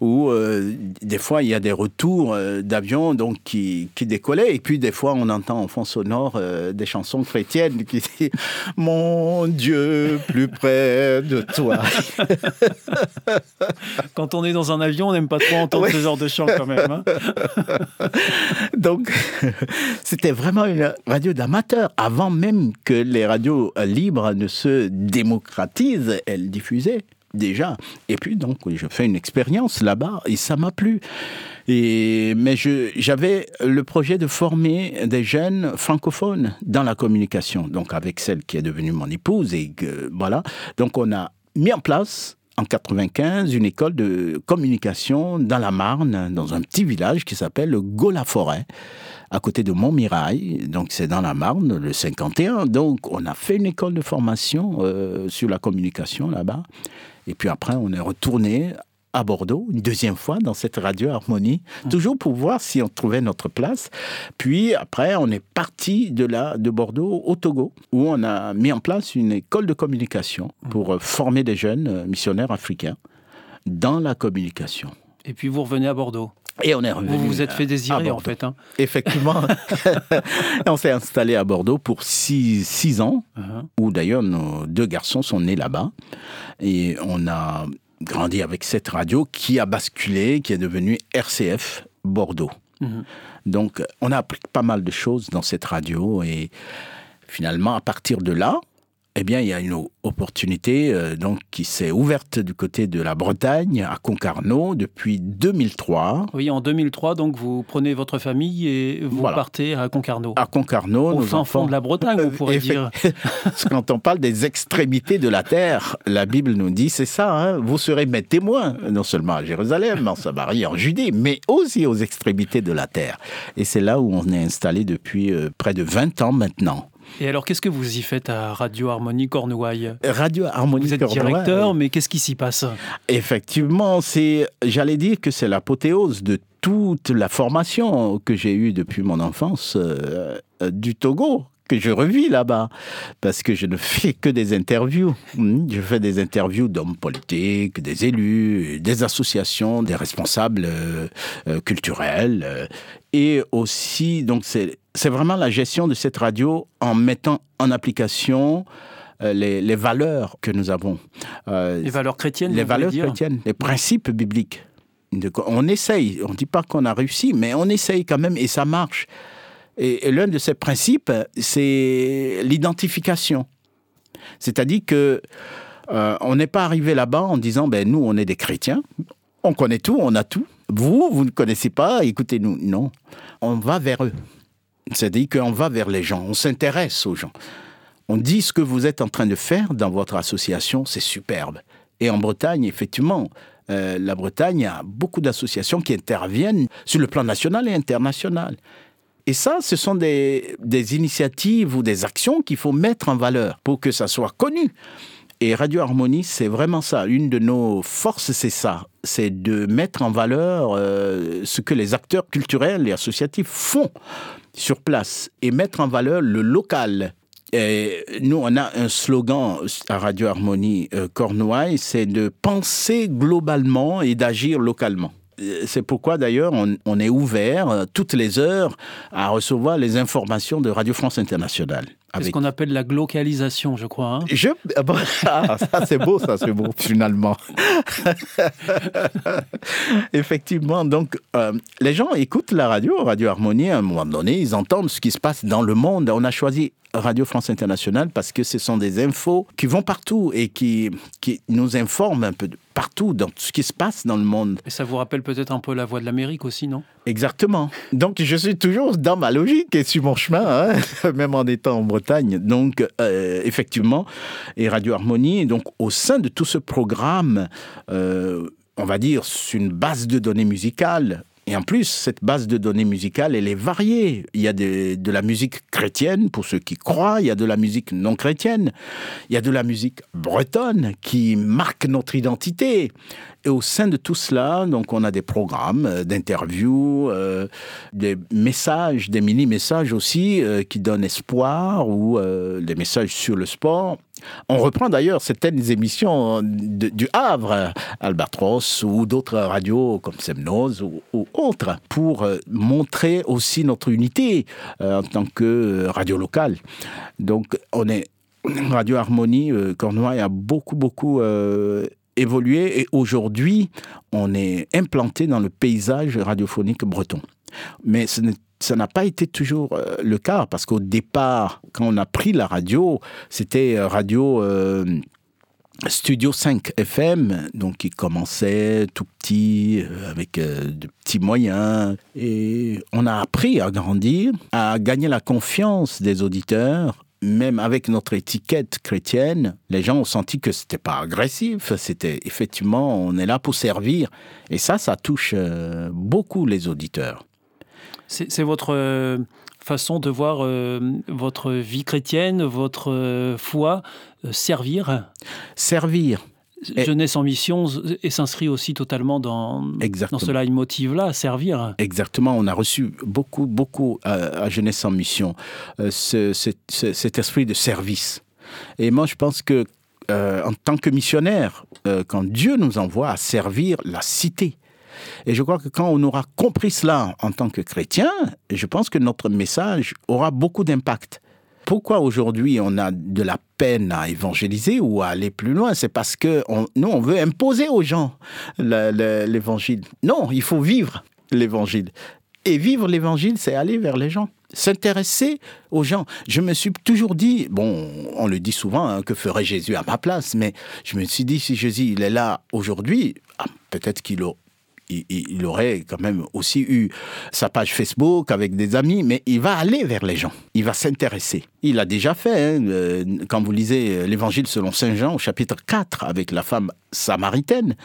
Où euh, des fois il y a des retours d'avions donc qui, qui décollaient et puis des fois on entend en fond sonore des chansons chrétiennes qui disent mon mon Dieu, plus près de toi. [LAUGHS] Quand on est dans un avion, on n'aime pas trop entendre Ouais. ce genre de chant quand même. hein. [LAUGHS] Donc, [LAUGHS] c'était vraiment une radio d'amateurs. Avant même que les radios libres ne se démocratisent, elles diffusaient déjà. Et puis, donc, je fais une expérience là-bas et ça m'a plu. Et, mais j'avais le projet de former des jeunes francophones dans la communication, donc avec celle qui est devenue mon épouse. Et voilà. Donc, on a mis en place en 95 une école de communication dans la Marne, dans un petit village qui s'appelle le Gaulle-la-Forêt, à côté de Montmirail. Donc c'est dans la Marne, le 51. Donc on a fait une école de formation euh, sur la communication là-bas. Et puis après, on est retourné à Bordeaux, une deuxième fois dans cette radio Harmonie, toujours pour voir si on trouvait notre place. Puis après, on est parti de là, de Bordeaux au Togo, où on a mis en place une école de communication pour euh, former des jeunes euh, missionnaires africains dans la communication. Et puis vous revenez à Bordeaux. Et on est revenu. Vous vous êtes fait désirer en fait. hein. Effectivement. [LAUGHS] on s'est installé à Bordeaux pour six, six ans, Uh-huh. où d'ailleurs nos deux garçons sont nés là-bas. Et on a grandi avec cette radio qui a basculé, qui est devenue RCF Bordeaux. Mhm. Donc on a appris pas mal de choses dans cette radio et finalement à partir de là, eh bien, il y a une opportunité euh, donc, qui s'est ouverte du côté de la Bretagne, à Concarneau, depuis 2003. Oui, en 2003, donc vous prenez votre famille et vous Voilà. partez à Concarneau. À Concarneau, Au fin enfants- fond de la Bretagne, on pourrait dire. [LAUGHS] Quand on parle des extrémités de la terre, la Bible nous dit c'est ça, hein, vous serez mes témoins, non seulement à Jérusalem, en Samarie, en Judée, mais aussi aux extrémités de la terre. Et c'est là où on est installé depuis euh, près de 20 ans maintenant. Et alors, qu'est-ce que vous y faites à Radio Harmonie Cornouailles Radio Harmonie Vous êtes directeur, mais qu'est-ce qui s'y passe Effectivement, c'est, j'allais dire que c'est l'apothéose de toute la formation que j'ai eue depuis mon enfance euh, euh, du Togo que je revis là-bas parce que je ne fais que des interviews. Hmm, Je fais des interviews d'hommes politiques, des élus, des associations, des responsables euh, culturels et aussi donc c'est c'est vraiment la gestion de cette radio en mettant en application euh, les, les valeurs que nous avons. Euh, Les valeurs chrétiennes, les valeurs chrétiennes, les principes bibliques. On essaye, on ne dit pas qu'on a réussi, mais on essaye quand même et ça marche. Et, et l'un de ces principes, c'est l'identification. C'est-à-dire que euh, on n'est pas arrivé là-bas en disant, ben nous, on est des chrétiens, on connaît tout, on a tout. Vous, vous ne connaissez pas, écoutez-nous. Non, on va vers eux. C'est-à-dire qu'on va vers les gens, on s'intéresse aux gens. On dit ce que vous êtes en train de faire dans votre association, c'est superbe. Et en Bretagne, effectivement, euh, la Bretagne a beaucoup d'associations qui interviennent sur le plan national et international. Et ça, ce sont des, des initiatives ou des actions qu'il faut mettre en valeur pour que ça soit connu. Et Radio Harmonie, c'est vraiment ça. Une de nos forces, c'est ça. C'est de mettre en valeur euh, ce que les acteurs culturels et associatifs font sur place et mettre en valeur le local. Et nous, on a un slogan à Radio Harmonie euh, Cornouailles, c'est de penser globalement et d'agir localement. Euh, C'est pourquoi d'ailleurs on, on est ouvert euh, toutes les heures à recevoir les informations de Radio France Internationale. C'est ce qu'on appelle la glocalisation, je crois. hein. je... ah ah, ça c'est beau, ça c'est beau finalement. [LAUGHS] Effectivement, donc euh, les gens écoutent la radio, Radio Harmonie, à un moment donné, ils entendent ce qui se passe dans le monde. On a choisi Radio France Internationale parce que ce sont des infos qui vont partout et qui, qui nous informent un peu de partout dans ce qui se passe dans le monde. Et ça vous rappelle peut-être un peu la voix de l'Amérique aussi, non? Exactement. Donc je suis toujours dans ma logique et sur mon chemin, hein, [LAUGHS] même en étant en Bretagne. Donc euh, effectivement, et Radio Harmonie, donc au sein de tout ce programme, euh, on va dire, c'est une base de données musicales. Et en plus, cette base de données musicales, elle est variée. Il y a de la musique chrétienne pour ceux qui croient, il y a de la musique non chrétienne, il y a de la musique bretonne qui marque notre identité. Et au sein de tout cela, donc on a des programmes euh, d'interviews, euh, des messages, des mini-messages aussi euh, qui donnent espoir ou des messages sur le sport. On reprend d'ailleurs certaines émissions de- du Havre, Albatros ou d'autres radios comme Semnoz ou, autres pour montrer aussi notre unité en tant que radio locale. Donc on est Radio Harmonie Cornouailles a beaucoup, beaucoup évolué et aujourd'hui, on est implanté dans le paysage radiophonique breton. Mais ce ça n'a pas été toujours euh, le cas parce qu'au départ, quand on a pris la radio, c'était euh, radio euh, Studio 5 FM, donc qui commençait tout petit, avec de petits moyens. Et on a appris à grandir, à gagner la confiance des auditeurs. Même avec notre étiquette chrétienne, les gens ont senti que c'était pas agressif, c'était effectivement, on est là pour servir. Et ça, ça touche euh, beaucoup les auditeurs. C'est votre euh, façon de voir euh, votre vie chrétienne, votre foi euh, servir? Servir, Et- Jeunesse en mission et s'inscrit aussi totalement dans, dans exactement. cela motive-là, servir. Exactement, on a reçu beaucoup, beaucoup à, à Jeunesse en Mission, euh, ce- ce- ce- cet esprit de service. Et moi, je pense que euh, en tant que missionnaire, euh, quand Dieu nous envoie à servir la cité, et je crois que quand on aura compris cela en tant que chrétien, je pense que notre message aura beaucoup d'impact. Pourquoi aujourd'hui on a de la peine à évangéliser ou à aller plus loin? C'est parce que nous, on veut imposer aux gens le- le- l'évangile. Non, il faut vivre l'évangile. Et vivre l'évangile, c'est aller vers les gens, s'intéresser aux gens. Je me suis toujours dit, bon, on le dit souvent, hein, que ferait Jésus à ma place, mais je me suis dit, si Jésus, il est là aujourd'hui, ah, peut-être qu'il il, aurait quand même aussi eu sa page Facebook avec des amis, mais il va aller vers les gens, il va s'intéresser. Il a déjà fait, hein, euh, quand vous lisez euh, l'évangile selon Saint Jean au chapitre 4 avec la femme samaritaine,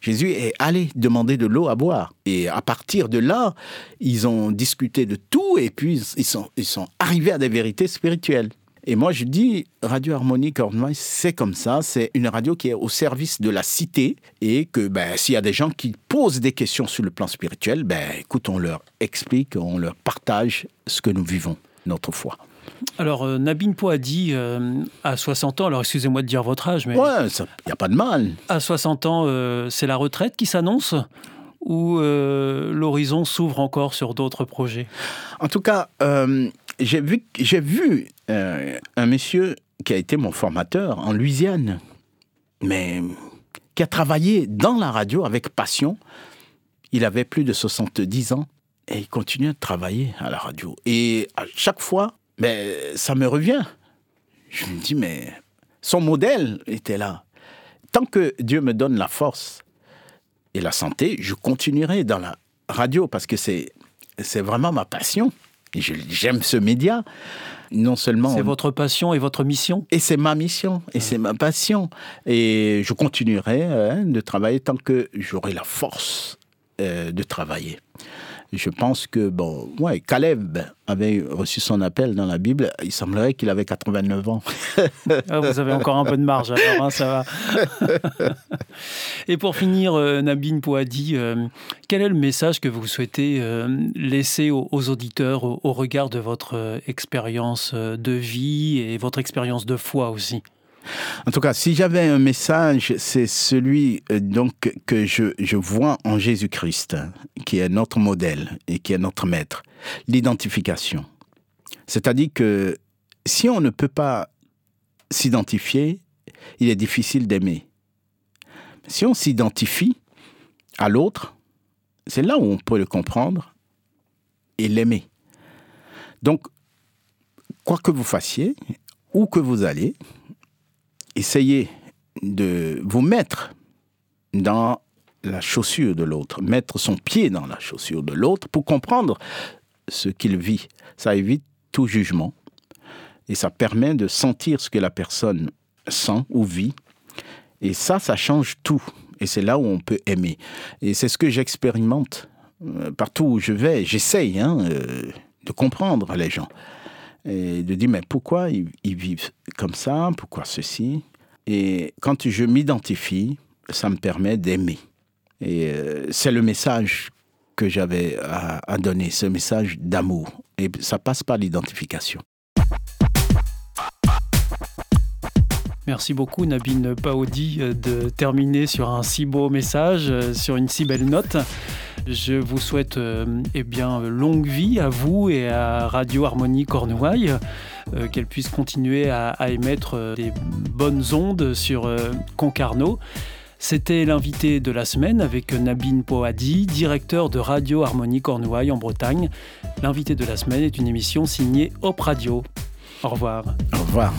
Jésus est allé demander de l'eau à boire. Et à partir de là, ils ont discuté de tout et puis ils sont arrivés à des vérités spirituelles. Et moi, je dis, Radio Harmonie Cornouailles, c'est comme ça. C'est une radio qui est au service de la cité et que ben, s'il y a des gens qui posent des questions sur le plan spirituel, ben, écoute, on leur explique, on leur partage ce que nous vivons, notre foi. Alors, euh, Nabine Po a dit euh, à 60 ans, alors excusez-moi de dire votre âge, mais Ouais, il n'y a pas de mal. à 60 ans, euh, c'est la retraite qui s'annonce? Ou euh, l'horizon s'ouvre encore sur d'autres projets? En tout cas, euh, j'ai vu, euh, un monsieur qui a été mon formateur en Louisiane, mais qui a travaillé dans la radio avec passion. Il avait plus de 70 ans et il continuait de travailler à la radio. Et à chaque fois, mais ça me revient. Je me dis, mais son modèle était là. Tant que Dieu me donne la force et la santé, je continuerai dans la radio parce que c'est, c'est vraiment ma passion. J'aime ce média. Non seulement. C'est votre passion et votre mission? Et c'est ma mission, et c'est ma passion. Et je continuerai hein, de travailler tant que j'aurai la force euh, de travailler. Je pense que, bon, ouais, Caleb avait reçu son appel dans la Bible. Il semblerait qu'il avait 89 ans. [LAUGHS] Ah, Vous avez encore un peu de marge, alors hein, ça va. [LAUGHS] Et pour finir, euh, Nabine Pouadi, euh, quel est le message que vous souhaitez euh, laisser aux, auditeurs au, regard de votre expérience de vie et votre expérience de foi aussi? En tout cas, si j'avais un message, c'est celui euh, donc que je, je vois en Jésus-Christ, qui est notre modèle et qui est notre maître, l'identification. C'est-à-dire que si on ne peut pas s'identifier, il est difficile d'aimer. Si on s'identifie à l'autre, c'est là où on peut le comprendre et l'aimer. Donc, quoi que vous fassiez, où que vous allez, essayez de vous mettre dans la chaussure de l'autre, mettre son pied dans la chaussure de l'autre pour comprendre ce qu'il vit. Ça évite tout jugement et ça permet de sentir ce que la personne sent ou vit. Et ça, ça change tout. Et c'est là où on peut aimer. Et c'est ce que j'expérimente euh, partout où je vais. J'essaye hein, euh, de comprendre les gens et de dire mais pourquoi ils, vivent comme ça, pourquoi ceci? Et quand je m'identifie, ça me permet d'aimer. Et euh, c'est le message que j'avais à donner, ce message d'amour. Et ça passe par l'identification. Merci beaucoup Nabine Paodi euh, de terminer sur un si beau message, euh, sur une si belle note. Je vous souhaite euh, eh bien longue vie à vous et à Radio Harmonie Cornouailles. euh, qu'elle puisse continuer à, émettre des bonnes ondes sur Concarneau. C'était l'invité de la semaine avec Nabine Poadi, directeur de Radio Harmonie Cornouailles en Bretagne. L'invité de la semaine est une émission signée Hop Radio. Au revoir. Au revoir.